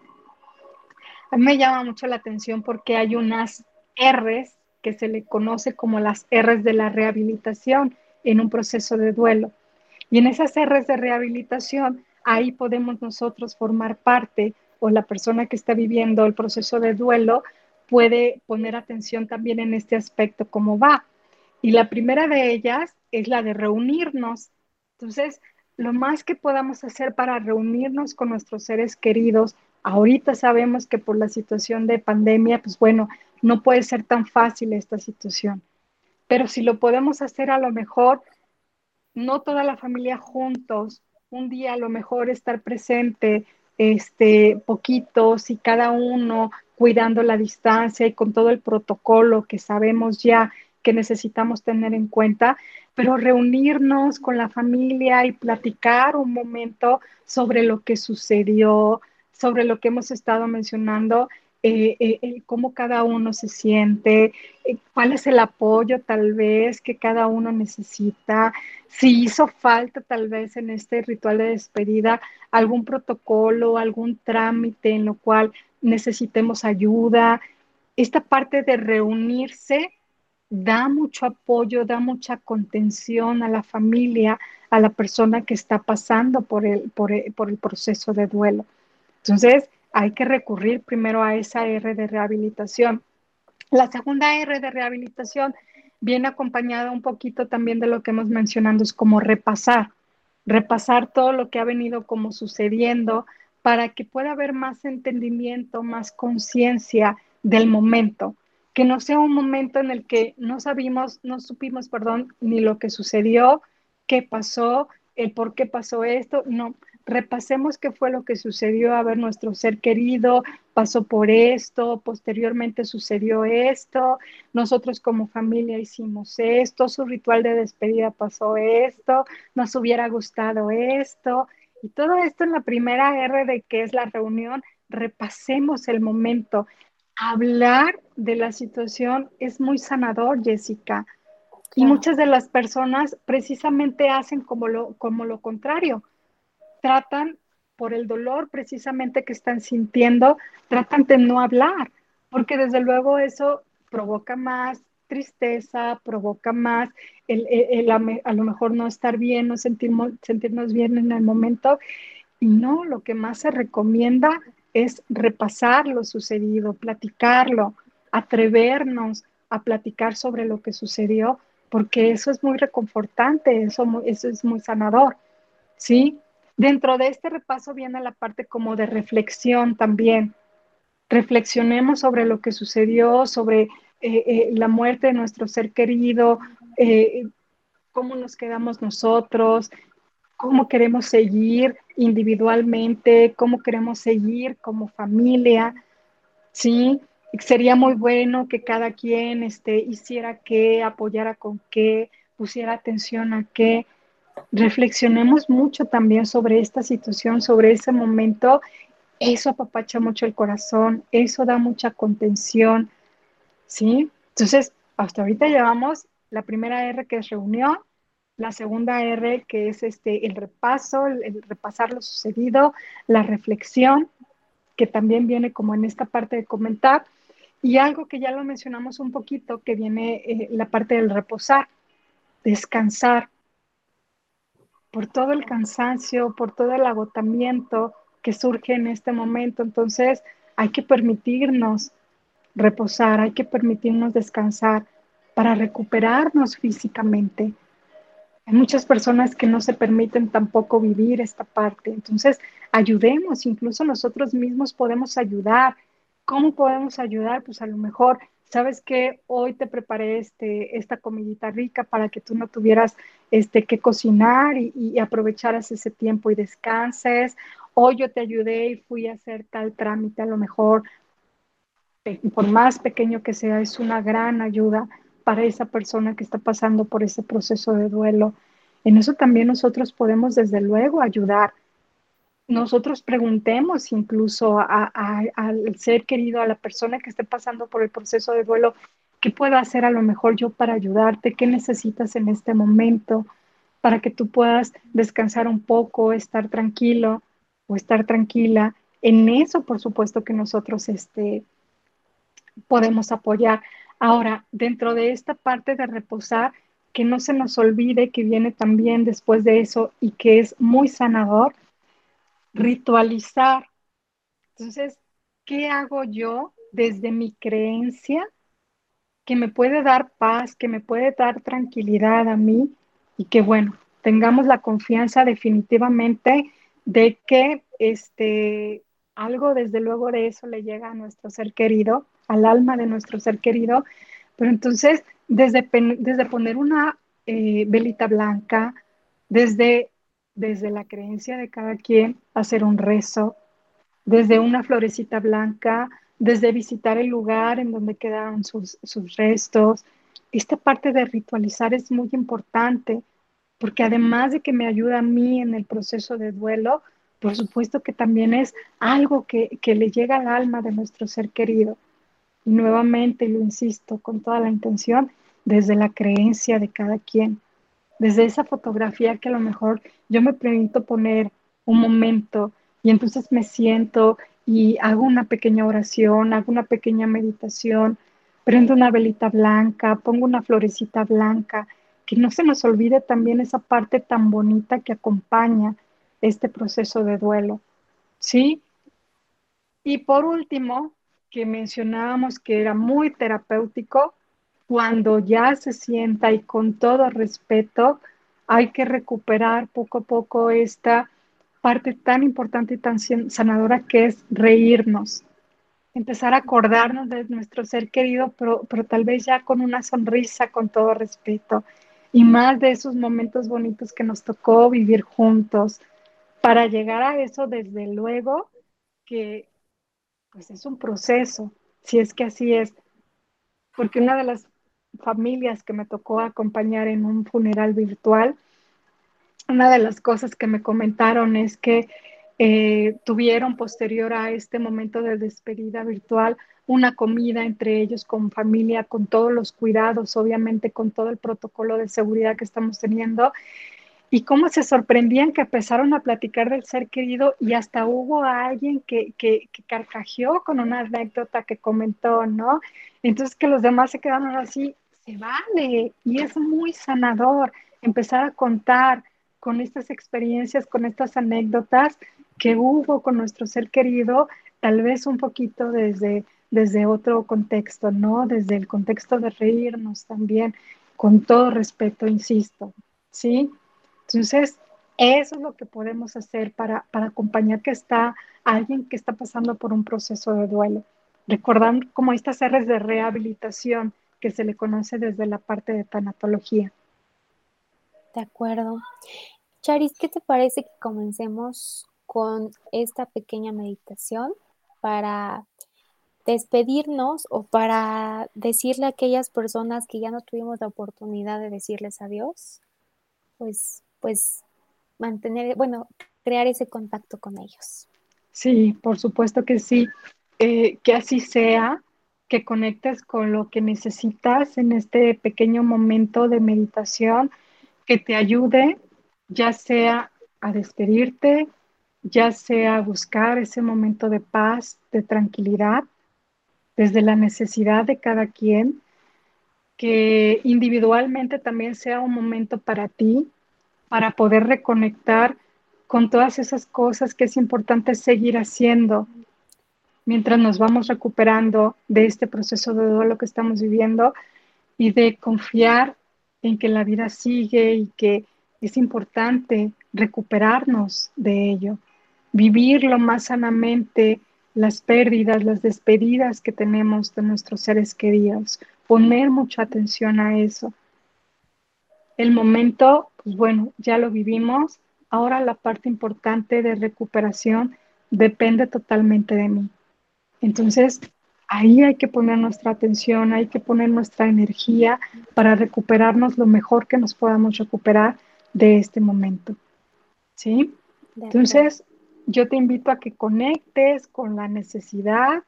A mí me llama mucho la atención porque hay unas R's que se le conoce como las R's de la rehabilitación en un proceso de duelo. Y en esas R's de rehabilitación ahí podemos nosotros formar parte o la persona que está viviendo el proceso de duelo puede poner atención también en este aspecto, cómo va. Y la primera de ellas es la de reunirnos. Entonces, lo más que podamos hacer para reunirnos con nuestros seres queridos, ahorita sabemos que por la situación de pandemia, pues bueno, no puede ser tan fácil esta situación. Pero si lo podemos hacer a lo mejor, no toda la familia juntos, un día a lo mejor estar presente, este, poquitos y cada uno cuidando la distancia y con todo el protocolo que sabemos ya que necesitamos tener en cuenta, pero reunirnos con la familia y platicar un momento sobre lo que sucedió, sobre lo que hemos estado mencionando eh, eh, cómo cada uno se siente, eh, cuál es el apoyo tal vez que cada uno necesita, si hizo falta tal vez en este ritual de despedida algún protocolo, algún trámite en lo cual necesitemos ayuda. Esta parte de reunirse da mucho apoyo, da mucha contención a la familia, a la persona que está pasando por el, por el, por el proceso de duelo. Entonces, hay que recurrir primero a esa R de rehabilitación. La segunda R de rehabilitación viene acompañada un poquito también de lo que hemos mencionado, es como repasar, repasar todo lo que ha venido como sucediendo para que pueda haber más entendimiento, más conciencia del momento, que no sea un momento en el que no sabimos, no supimos, perdón, ni lo que sucedió, qué pasó, el por qué pasó esto, no, repasemos qué fue lo que sucedió, a ver, nuestro ser querido pasó por esto, posteriormente sucedió esto, nosotros como familia hicimos esto, su ritual de despedida pasó esto, nos hubiera gustado esto, y todo esto en la primera R de que es la reunión, repasemos el momento. Hablar de la situación es muy sanador, Jessica. Y muchas de las personas precisamente hacen como lo, como lo contrario tratan por el dolor precisamente que están sintiendo, tratan de no hablar, porque desde luego eso provoca más tristeza, provoca más el, a lo mejor no estar bien, no sentirnos, sentirnos bien en el momento. Y no, lo que más se recomienda es repasar lo sucedido, platicarlo, atrevernos a platicar sobre lo que sucedió, porque eso es muy reconfortante, eso, eso es muy sanador, ¿sí? Dentro de este repaso viene la parte como de reflexión también. Reflexionemos sobre lo que sucedió, sobre eh, eh, la muerte de nuestro ser querido, cómo nos quedamos nosotros, cómo queremos seguir individualmente, cómo queremos seguir como familia, ¿sí? Sería muy bueno que cada quien este, hiciera qué, apoyara con qué, pusiera atención a qué. Reflexionemos mucho también sobre esta situación, sobre ese momento. Eso apapacha mucho el corazón, eso da mucha contención, ¿sí? Entonces, hasta ahorita llevamos la primera R que es reunión, la segunda R que es este, el repaso, el, repasar lo sucedido, la reflexión, que también viene como en esta parte de comentar, y algo que ya lo mencionamos un poquito, que viene eh, la parte del reposar, descansar, por todo el cansancio, por todo el agotamiento que surge en este momento. Entonces, hay que permitirnos reposar, hay que permitirnos descansar para recuperarnos físicamente. Hay muchas personas que no se permiten tampoco vivir esta parte. Entonces, ayudemos, incluso nosotros mismos podemos ayudar. ¿Cómo podemos ayudar? Pues a lo mejor ¿sabes qué? Hoy te preparé este, esta comidita rica para que tú no tuvieras este, que cocinar y, y, aprovecharas ese tiempo y descanses. Hoy yo te ayudé y fui a hacer tal trámite, a lo mejor, por más pequeño que sea, es una gran ayuda para esa persona que está pasando por ese proceso de duelo. En eso también nosotros podemos, desde luego, ayudar nosotros preguntemos incluso al ser querido, a la persona que esté pasando por el proceso de duelo, ¿qué puedo hacer a lo mejor yo para ayudarte? ¿Qué necesitas en este momento para que tú puedas descansar un poco, estar tranquilo o estar tranquila? En eso, por supuesto, que nosotros este, podemos apoyar. Ahora, dentro de esta parte de reposar, que no se nos olvide que viene también después de eso y que es muy sanador, ritualizar. Entonces, ¿qué hago yo desde mi creencia que me puede dar paz, que me puede dar tranquilidad a mí y que, bueno, tengamos la confianza definitivamente de que este, algo desde luego de eso le llega a nuestro ser querido, al alma de nuestro ser querido, pero entonces desde, desde poner una eh, velita blanca, desde desde la creencia de cada quien, hacer un rezo, desde una florecita blanca, desde visitar el lugar en donde quedaron sus, restos. Esta parte de ritualizar es muy importante porque además de que me ayuda a mí en el proceso de duelo, por supuesto que también es algo que, que le llega al alma de nuestro ser querido. Y nuevamente, lo insisto, con toda la intención, desde la creencia de cada quien desde esa fotografía que a lo mejor yo me permito poner un momento y entonces me siento y hago una pequeña oración, hago una pequeña meditación, prendo una velita blanca, pongo una florecita blanca, que no se nos olvide también esa parte tan bonita que acompaña este proceso de duelo. ¿Sí? Y por último, que mencionábamos que era muy terapéutico, cuando ya se sienta y con todo respeto, hay que recuperar poco a poco esta parte tan importante y tan sanadora que es reírnos, empezar a acordarnos de nuestro ser querido, pero, pero tal vez ya con una sonrisa, con todo respeto, y más de esos momentos bonitos que nos tocó vivir juntos. Para llegar a eso, desde luego que pues es un proceso, si es que así es, porque una de las familias que me tocó acompañar en un funeral virtual, una de las cosas que me comentaron es que eh, tuvieron posterior a este momento de despedida virtual una comida entre ellos con familia, con todos los cuidados, obviamente con todo el protocolo de seguridad que estamos teniendo y cómo se sorprendían que empezaron a platicar del ser querido y hasta hubo alguien que, que, que, carcajeó con una anécdota que comentó, ¿no? Entonces que los demás se quedaron así, vale y es muy sanador empezar a contar con estas experiencias, con estas anécdotas que hubo con nuestro ser querido, tal vez un poquito desde, desde otro contexto, ¿no? Desde el contexto de reírnos también, con todo respeto, insisto, ¿sí? Entonces, eso es lo que podemos hacer para, para acompañar que está alguien que está pasando por un proceso de duelo. recordar como estas áreas de rehabilitación que se le conoce desde la parte de tanatología. De acuerdo. Charis, ¿qué te parece que comencemos con esta pequeña meditación para despedirnos o para decirle a aquellas personas que ya no tuvimos la oportunidad de decirles adiós, pues, pues mantener, bueno, crear ese contacto con ellos. Sí, por supuesto que sí. Eh, que así sea, que conectes con lo que necesitas en este pequeño momento de meditación, que te ayude, ya sea a despedirte, ya sea a buscar ese momento de paz, de tranquilidad, desde la necesidad de cada quien, que individualmente también sea un momento para ti, para poder reconectar con todas esas cosas que es importante seguir haciendo mientras nos vamos recuperando de este proceso de duelo que estamos viviendo y de confiar en que la vida sigue y que es importante recuperarnos de ello, vivir lo más sanamente las pérdidas, las despedidas que tenemos de nuestros seres queridos, poner mucha atención a eso. El momento, pues bueno, ya lo vivimos, ahora la parte importante de recuperación depende totalmente de mí. Entonces, ahí hay que poner nuestra atención, hay que poner nuestra energía para recuperarnos lo mejor que nos podamos recuperar de este momento. ¿Sí? Entonces, yo te invito a que conectes con la necesidad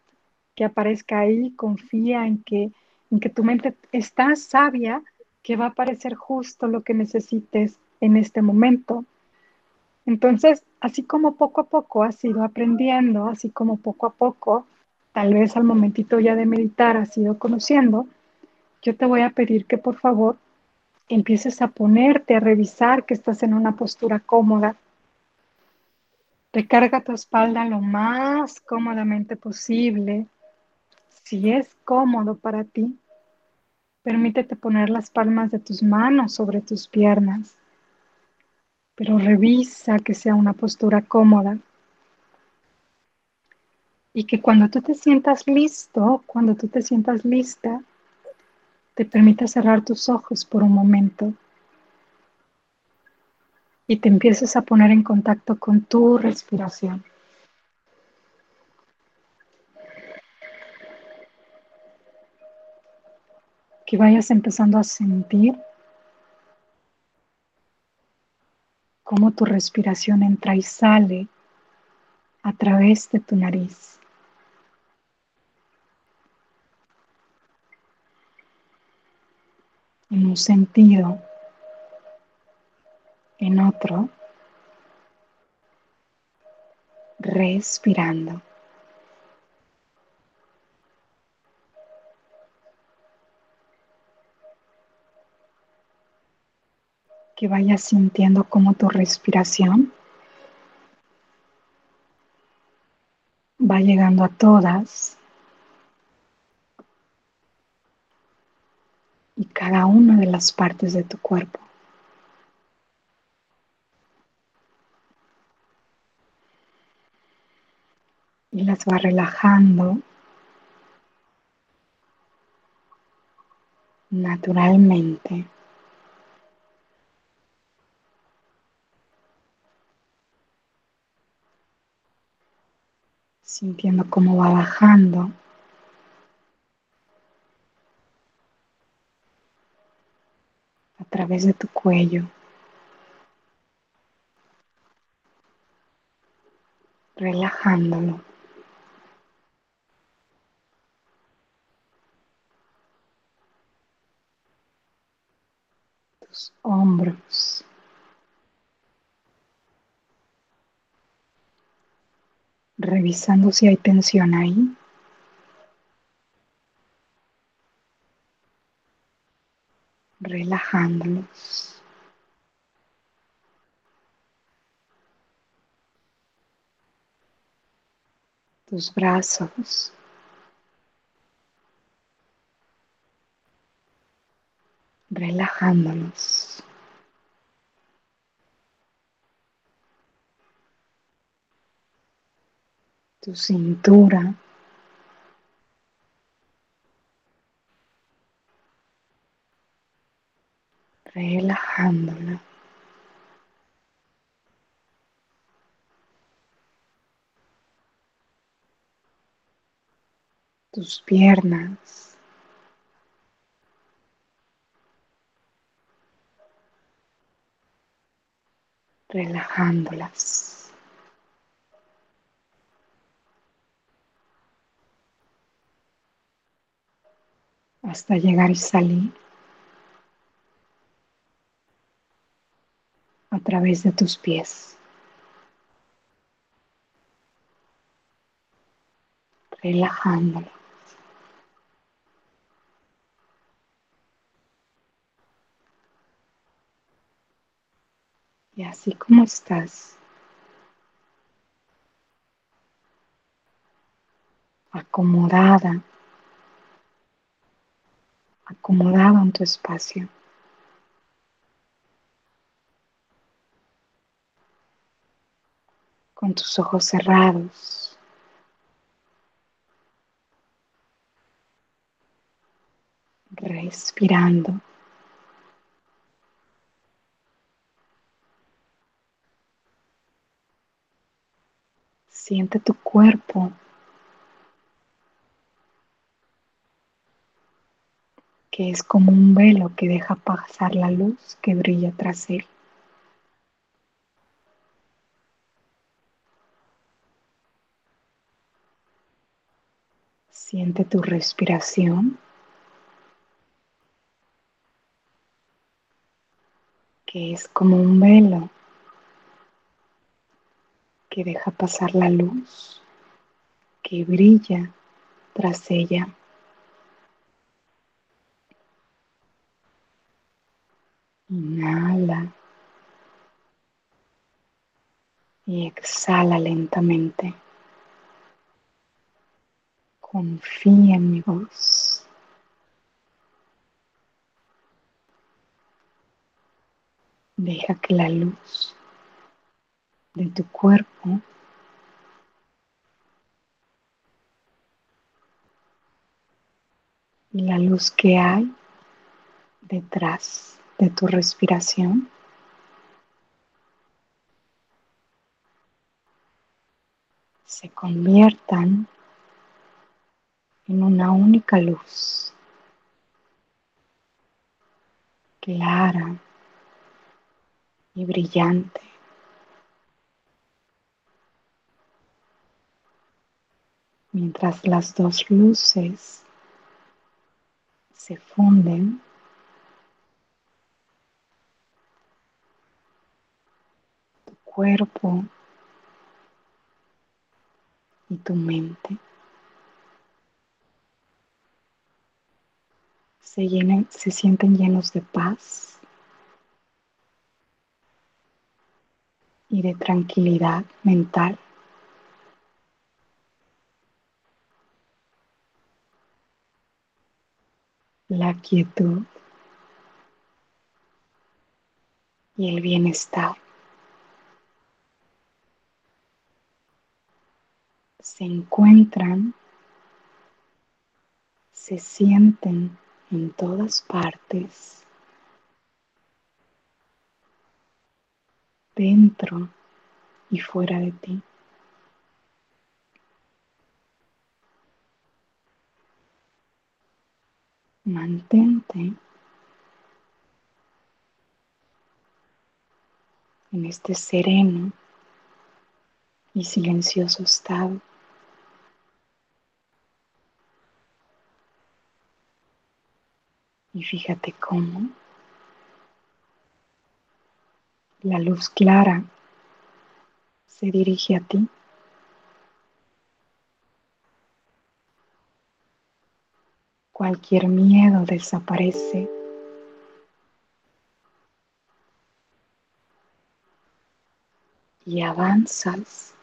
que aparezca ahí, confía en que, en que tu mente está sabia, que va a aparecer justo lo que necesites en este momento. Entonces, así como poco a poco has ido aprendiendo, así como poco a poco tal vez al momentito ya de meditar has ido conociendo, yo te voy a pedir que por favor empieces a ponerte, a revisar que estás en una postura cómoda. Recarga tu espalda lo más cómodamente posible. Si es cómodo para ti, permítete poner las palmas de tus manos sobre tus piernas, pero revisa que sea una postura cómoda y que cuando tú te sientas listo, cuando tú te sientas lista, te permita cerrar tus ojos por un momento y te empieces a poner en contacto con tu respiración. Que vayas empezando a sentir cómo tu respiración entra y sale a través de tu nariz. En un sentido, en otro, respirando. Que vayas sintiendo como tu respiración va llegando a todas y cada una de las partes de tu cuerpo. Y las va relajando naturalmente. Sintiendo cómo va bajando través de tu cuello. Relajándolo. Tus hombros. Revisando si hay tensión ahí. Relajándolos. Tus brazos. Relajándolos. Tu cintura. Relajándola. Tus piernas. Relajándolas. Hasta llegar y salir a través de tus pies. Relajándolo. Y así como estás, acomodada, acomodado en tu espacio. Con tus ojos cerrados. Respirando. Siente tu cuerpo que es como un velo que deja pasar la luz que brilla tras él. Siente tu respiración. que es como un velo que deja pasar la luz que brilla tras ella. Inhala y exhala lentamente. Confía en mi voz. Deja que la luz de tu cuerpo y la luz que hay detrás de tu respiración. se conviertan en una única luz clara y brillante. Mientras las dos luces se funden, tu cuerpo y tu mente se, llenen, se sienten llenos de paz y de tranquilidad mental. La quietud y el bienestar. Se encuentran, se sienten en todas partes, dentro y fuera de ti. Mantente en este sereno y silencioso estado. Y fíjate cómo la luz clara se dirige a ti. Cualquier miedo desaparece. Y avanzas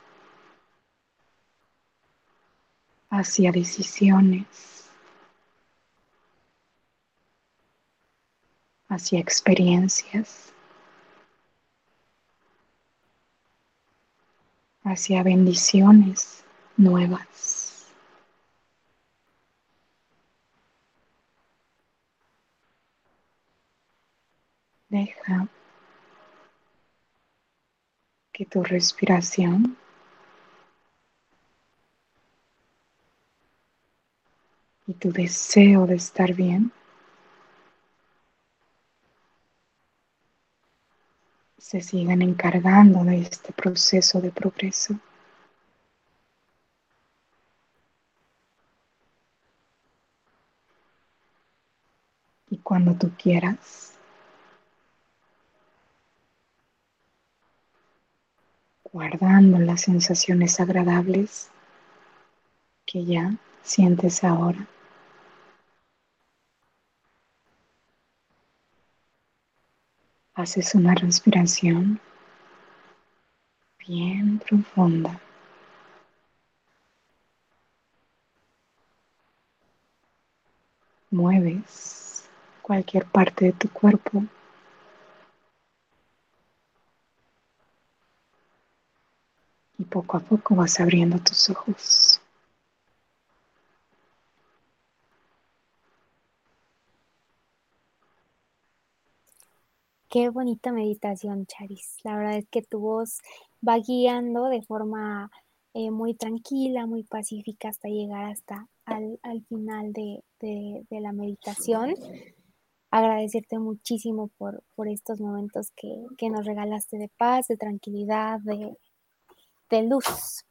hacia decisiones hacia experiencias, hacia bendiciones nuevas. Deja que tu respiración y tu deseo de estar bien se sigan encargando de este proceso de progreso. Y cuando tú quieras, guardando las sensaciones agradables que ya sientes ahora. Haces una respiración bien profunda. Mueves cualquier parte de tu cuerpo. Y poco a poco vas abriendo tus ojos. Qué bonita meditación, Charis. La verdad es que tu voz va guiando de forma eh, muy tranquila, muy pacífica hasta llegar hasta al, final de, la meditación. Agradecerte muchísimo por, por estos momentos que, que, nos regalaste de paz, de tranquilidad, de, de luz.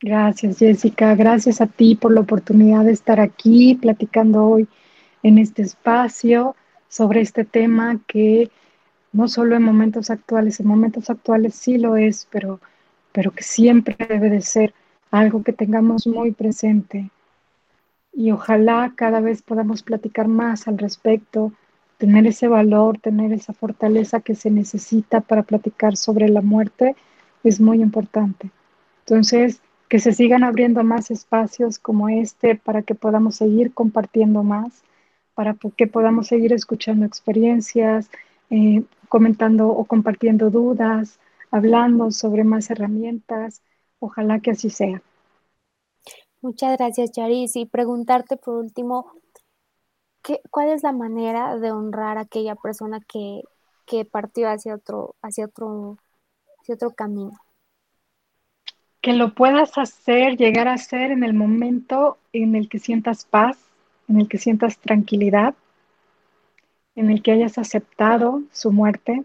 Gracias, Jessica. Gracias a ti por la oportunidad de estar aquí platicando hoy en este espacio sobre este tema que no solo en momentos actuales, en momentos actuales sí lo es, pero, pero que siempre debe de ser algo que tengamos muy presente. Y ojalá cada vez podamos platicar más al respecto, tener ese valor, tener esa fortaleza que se necesita para platicar sobre la muerte es muy importante. Entonces, que se sigan abriendo más espacios como este para que podamos seguir compartiendo más para que podamos seguir escuchando experiencias, eh, comentando o compartiendo dudas, hablando sobre más herramientas. Ojalá que así sea. Muchas gracias, Charis. Y preguntarte por último, ¿qué, ¿cuál es la manera de honrar a aquella persona que, que partió hacia otro, hacia otro, hacia otro camino? Que lo puedas hacer, llegar a ser en el momento en el que sientas paz, en el que sientas tranquilidad, en el que hayas aceptado su muerte,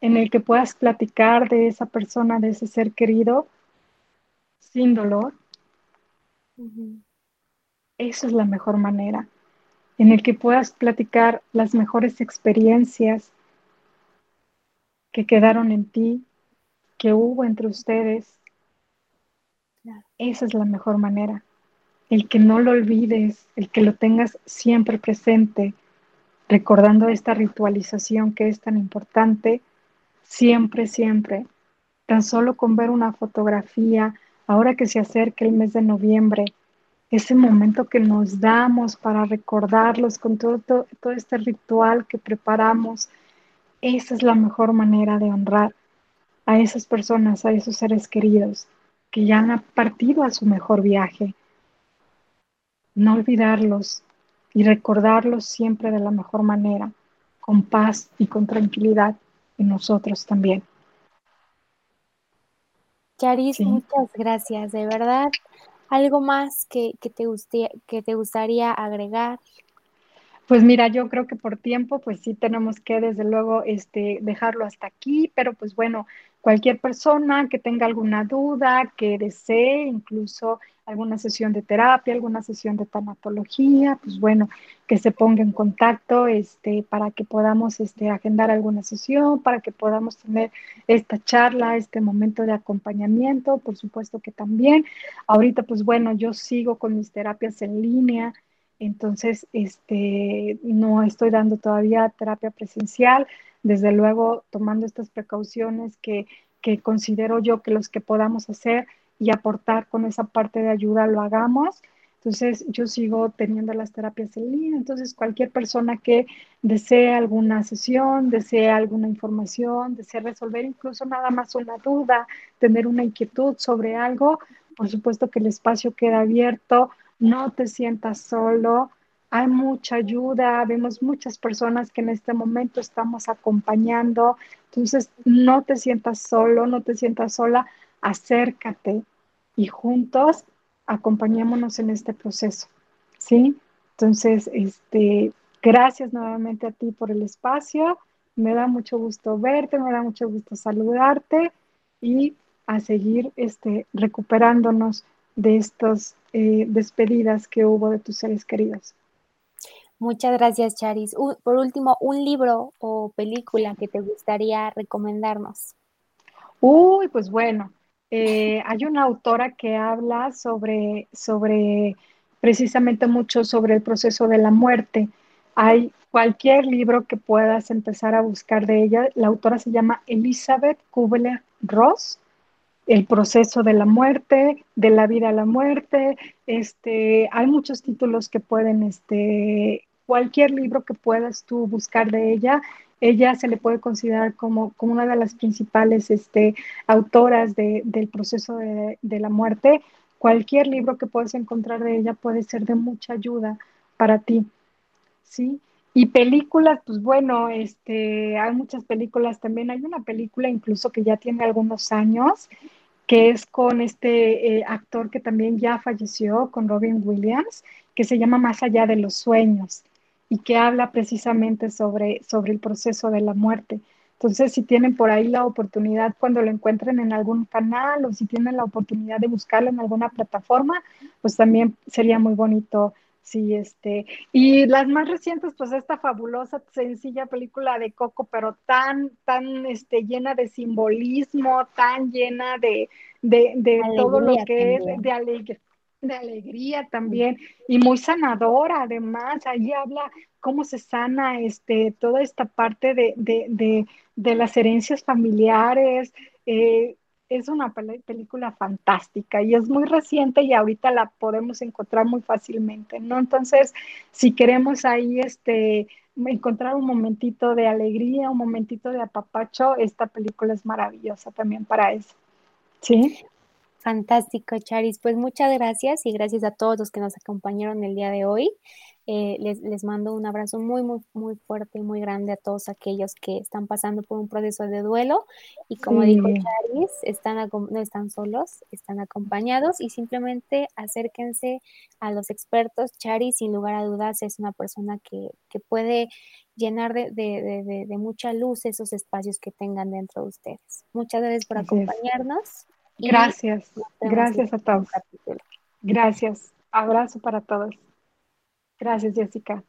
en el que puedas platicar de esa persona, de ese ser querido, sin dolor. Esa es la mejor manera, en el que puedas platicar las mejores experiencias que quedaron en ti, que hubo entre ustedes. Esa es la mejor manera el que no lo olvides, el que lo tengas siempre presente, recordando esta ritualización que es tan importante, siempre, siempre. Tan solo con ver una fotografía, ahora que se acerca el mes de noviembre, ese momento que nos damos para recordarlos con todo, todo, todo este ritual que preparamos, esa es la mejor manera de honrar a esas personas, a esos seres queridos que ya han partido a su mejor viaje no olvidarlos y recordarlos siempre de la mejor manera, con paz y con tranquilidad en nosotros también. Charis, muchas gracias, de verdad. ¿Algo más que, te que te gustaría agregar? Pues mira, yo creo que por tiempo, pues sí tenemos que desde luego este, dejarlo hasta aquí, pero pues bueno, cualquier persona que tenga alguna duda, que desee incluso alguna sesión de terapia, alguna sesión de tanatología, pues bueno, que se ponga en contacto este, para que podamos este, agendar alguna sesión, para que podamos tener esta charla, este momento de acompañamiento, por supuesto que también. Ahorita, pues bueno, yo sigo con mis terapias en línea entonces, este, no estoy dando todavía terapia presencial, desde luego tomando estas precauciones que, que considero yo que los que podamos hacer y aportar con esa parte de ayuda lo hagamos. Entonces, yo sigo teniendo las terapias en línea. Entonces, cualquier persona que desee alguna sesión, desee alguna información, desee resolver incluso nada más una duda, tener una inquietud sobre algo, por supuesto que el espacio queda abierto no te sientas solo, hay mucha ayuda, vemos muchas personas que en este momento estamos acompañando, Entonces, no te sientas solo, no te sientas sola, acércate y juntos acompañémonos en este proceso, ¿sí? Entonces, este, gracias nuevamente a ti por el espacio, me da mucho gusto verte, me da mucho gusto saludarte y a seguir este, recuperándonos de estas eh, despedidas que hubo de tus seres queridos. Muchas gracias, Charis. por último, un libro o película que te gustaría recomendarnos. Uy, pues bueno, eh, hay una autora que habla sobre, sobre precisamente mucho sobre el proceso de la muerte. Hay cualquier libro que puedas empezar a buscar de ella. La autora se llama Elizabeth Kubler-Ross el proceso de la muerte, de la vida a la muerte. Este, hay muchos títulos que pueden, este, cualquier libro que puedas tú buscar de ella, ella se le puede considerar como, como una de las principales este, autoras del proceso de, de, la muerte. Cualquier libro que puedas encontrar de ella puede ser de mucha ayuda para ti. ¿sí? Y películas, pues bueno, este, hay muchas películas también. Hay una película incluso que ya tiene algunos años, que es con este eh, actor que también ya falleció, con Robin Williams, que se llama Más allá de los sueños y que habla precisamente sobre, sobre el proceso de la muerte. Entonces, si tienen por ahí la oportunidad cuando lo encuentren en algún canal o si tienen la oportunidad de buscarlo en alguna plataforma, pues también sería muy bonito Sí, este, y las más recientes, pues esta fabulosa, sencilla película de Coco, pero tan, tan, este, llena de simbolismo, tan llena de, de, de todo lo que es, de alegría, de alegría también, y muy sanadora además, ahí habla cómo se sana, este, toda esta parte de, de, de, de las herencias familiares, eh, es una película fantástica y es muy reciente y ahorita la podemos encontrar muy fácilmente, ¿no? Entonces, si queremos ahí este encontrar un momentito de alegría, un momentito de apapacho, esta película es maravillosa también para eso. ¿Sí? Fantástico, Charis. Pues muchas gracias y gracias a todos los que nos acompañaron el día de hoy. Eh, les, les, mando un abrazo muy, muy, muy fuerte y muy grande a todos aquellos que están pasando por un proceso de duelo. Y como dijo Charis, están, no están solos, están acompañados y simplemente acérquense a los expertos. Charis, sin lugar a dudas, es una persona que, que puede llenar de, de, de, de, mucha luz esos espacios que tengan dentro de ustedes. Muchas gracias por acompañarnos. Gracias, gracias a todos. Gracias. Abrazo para todos. Gracias, Jessica.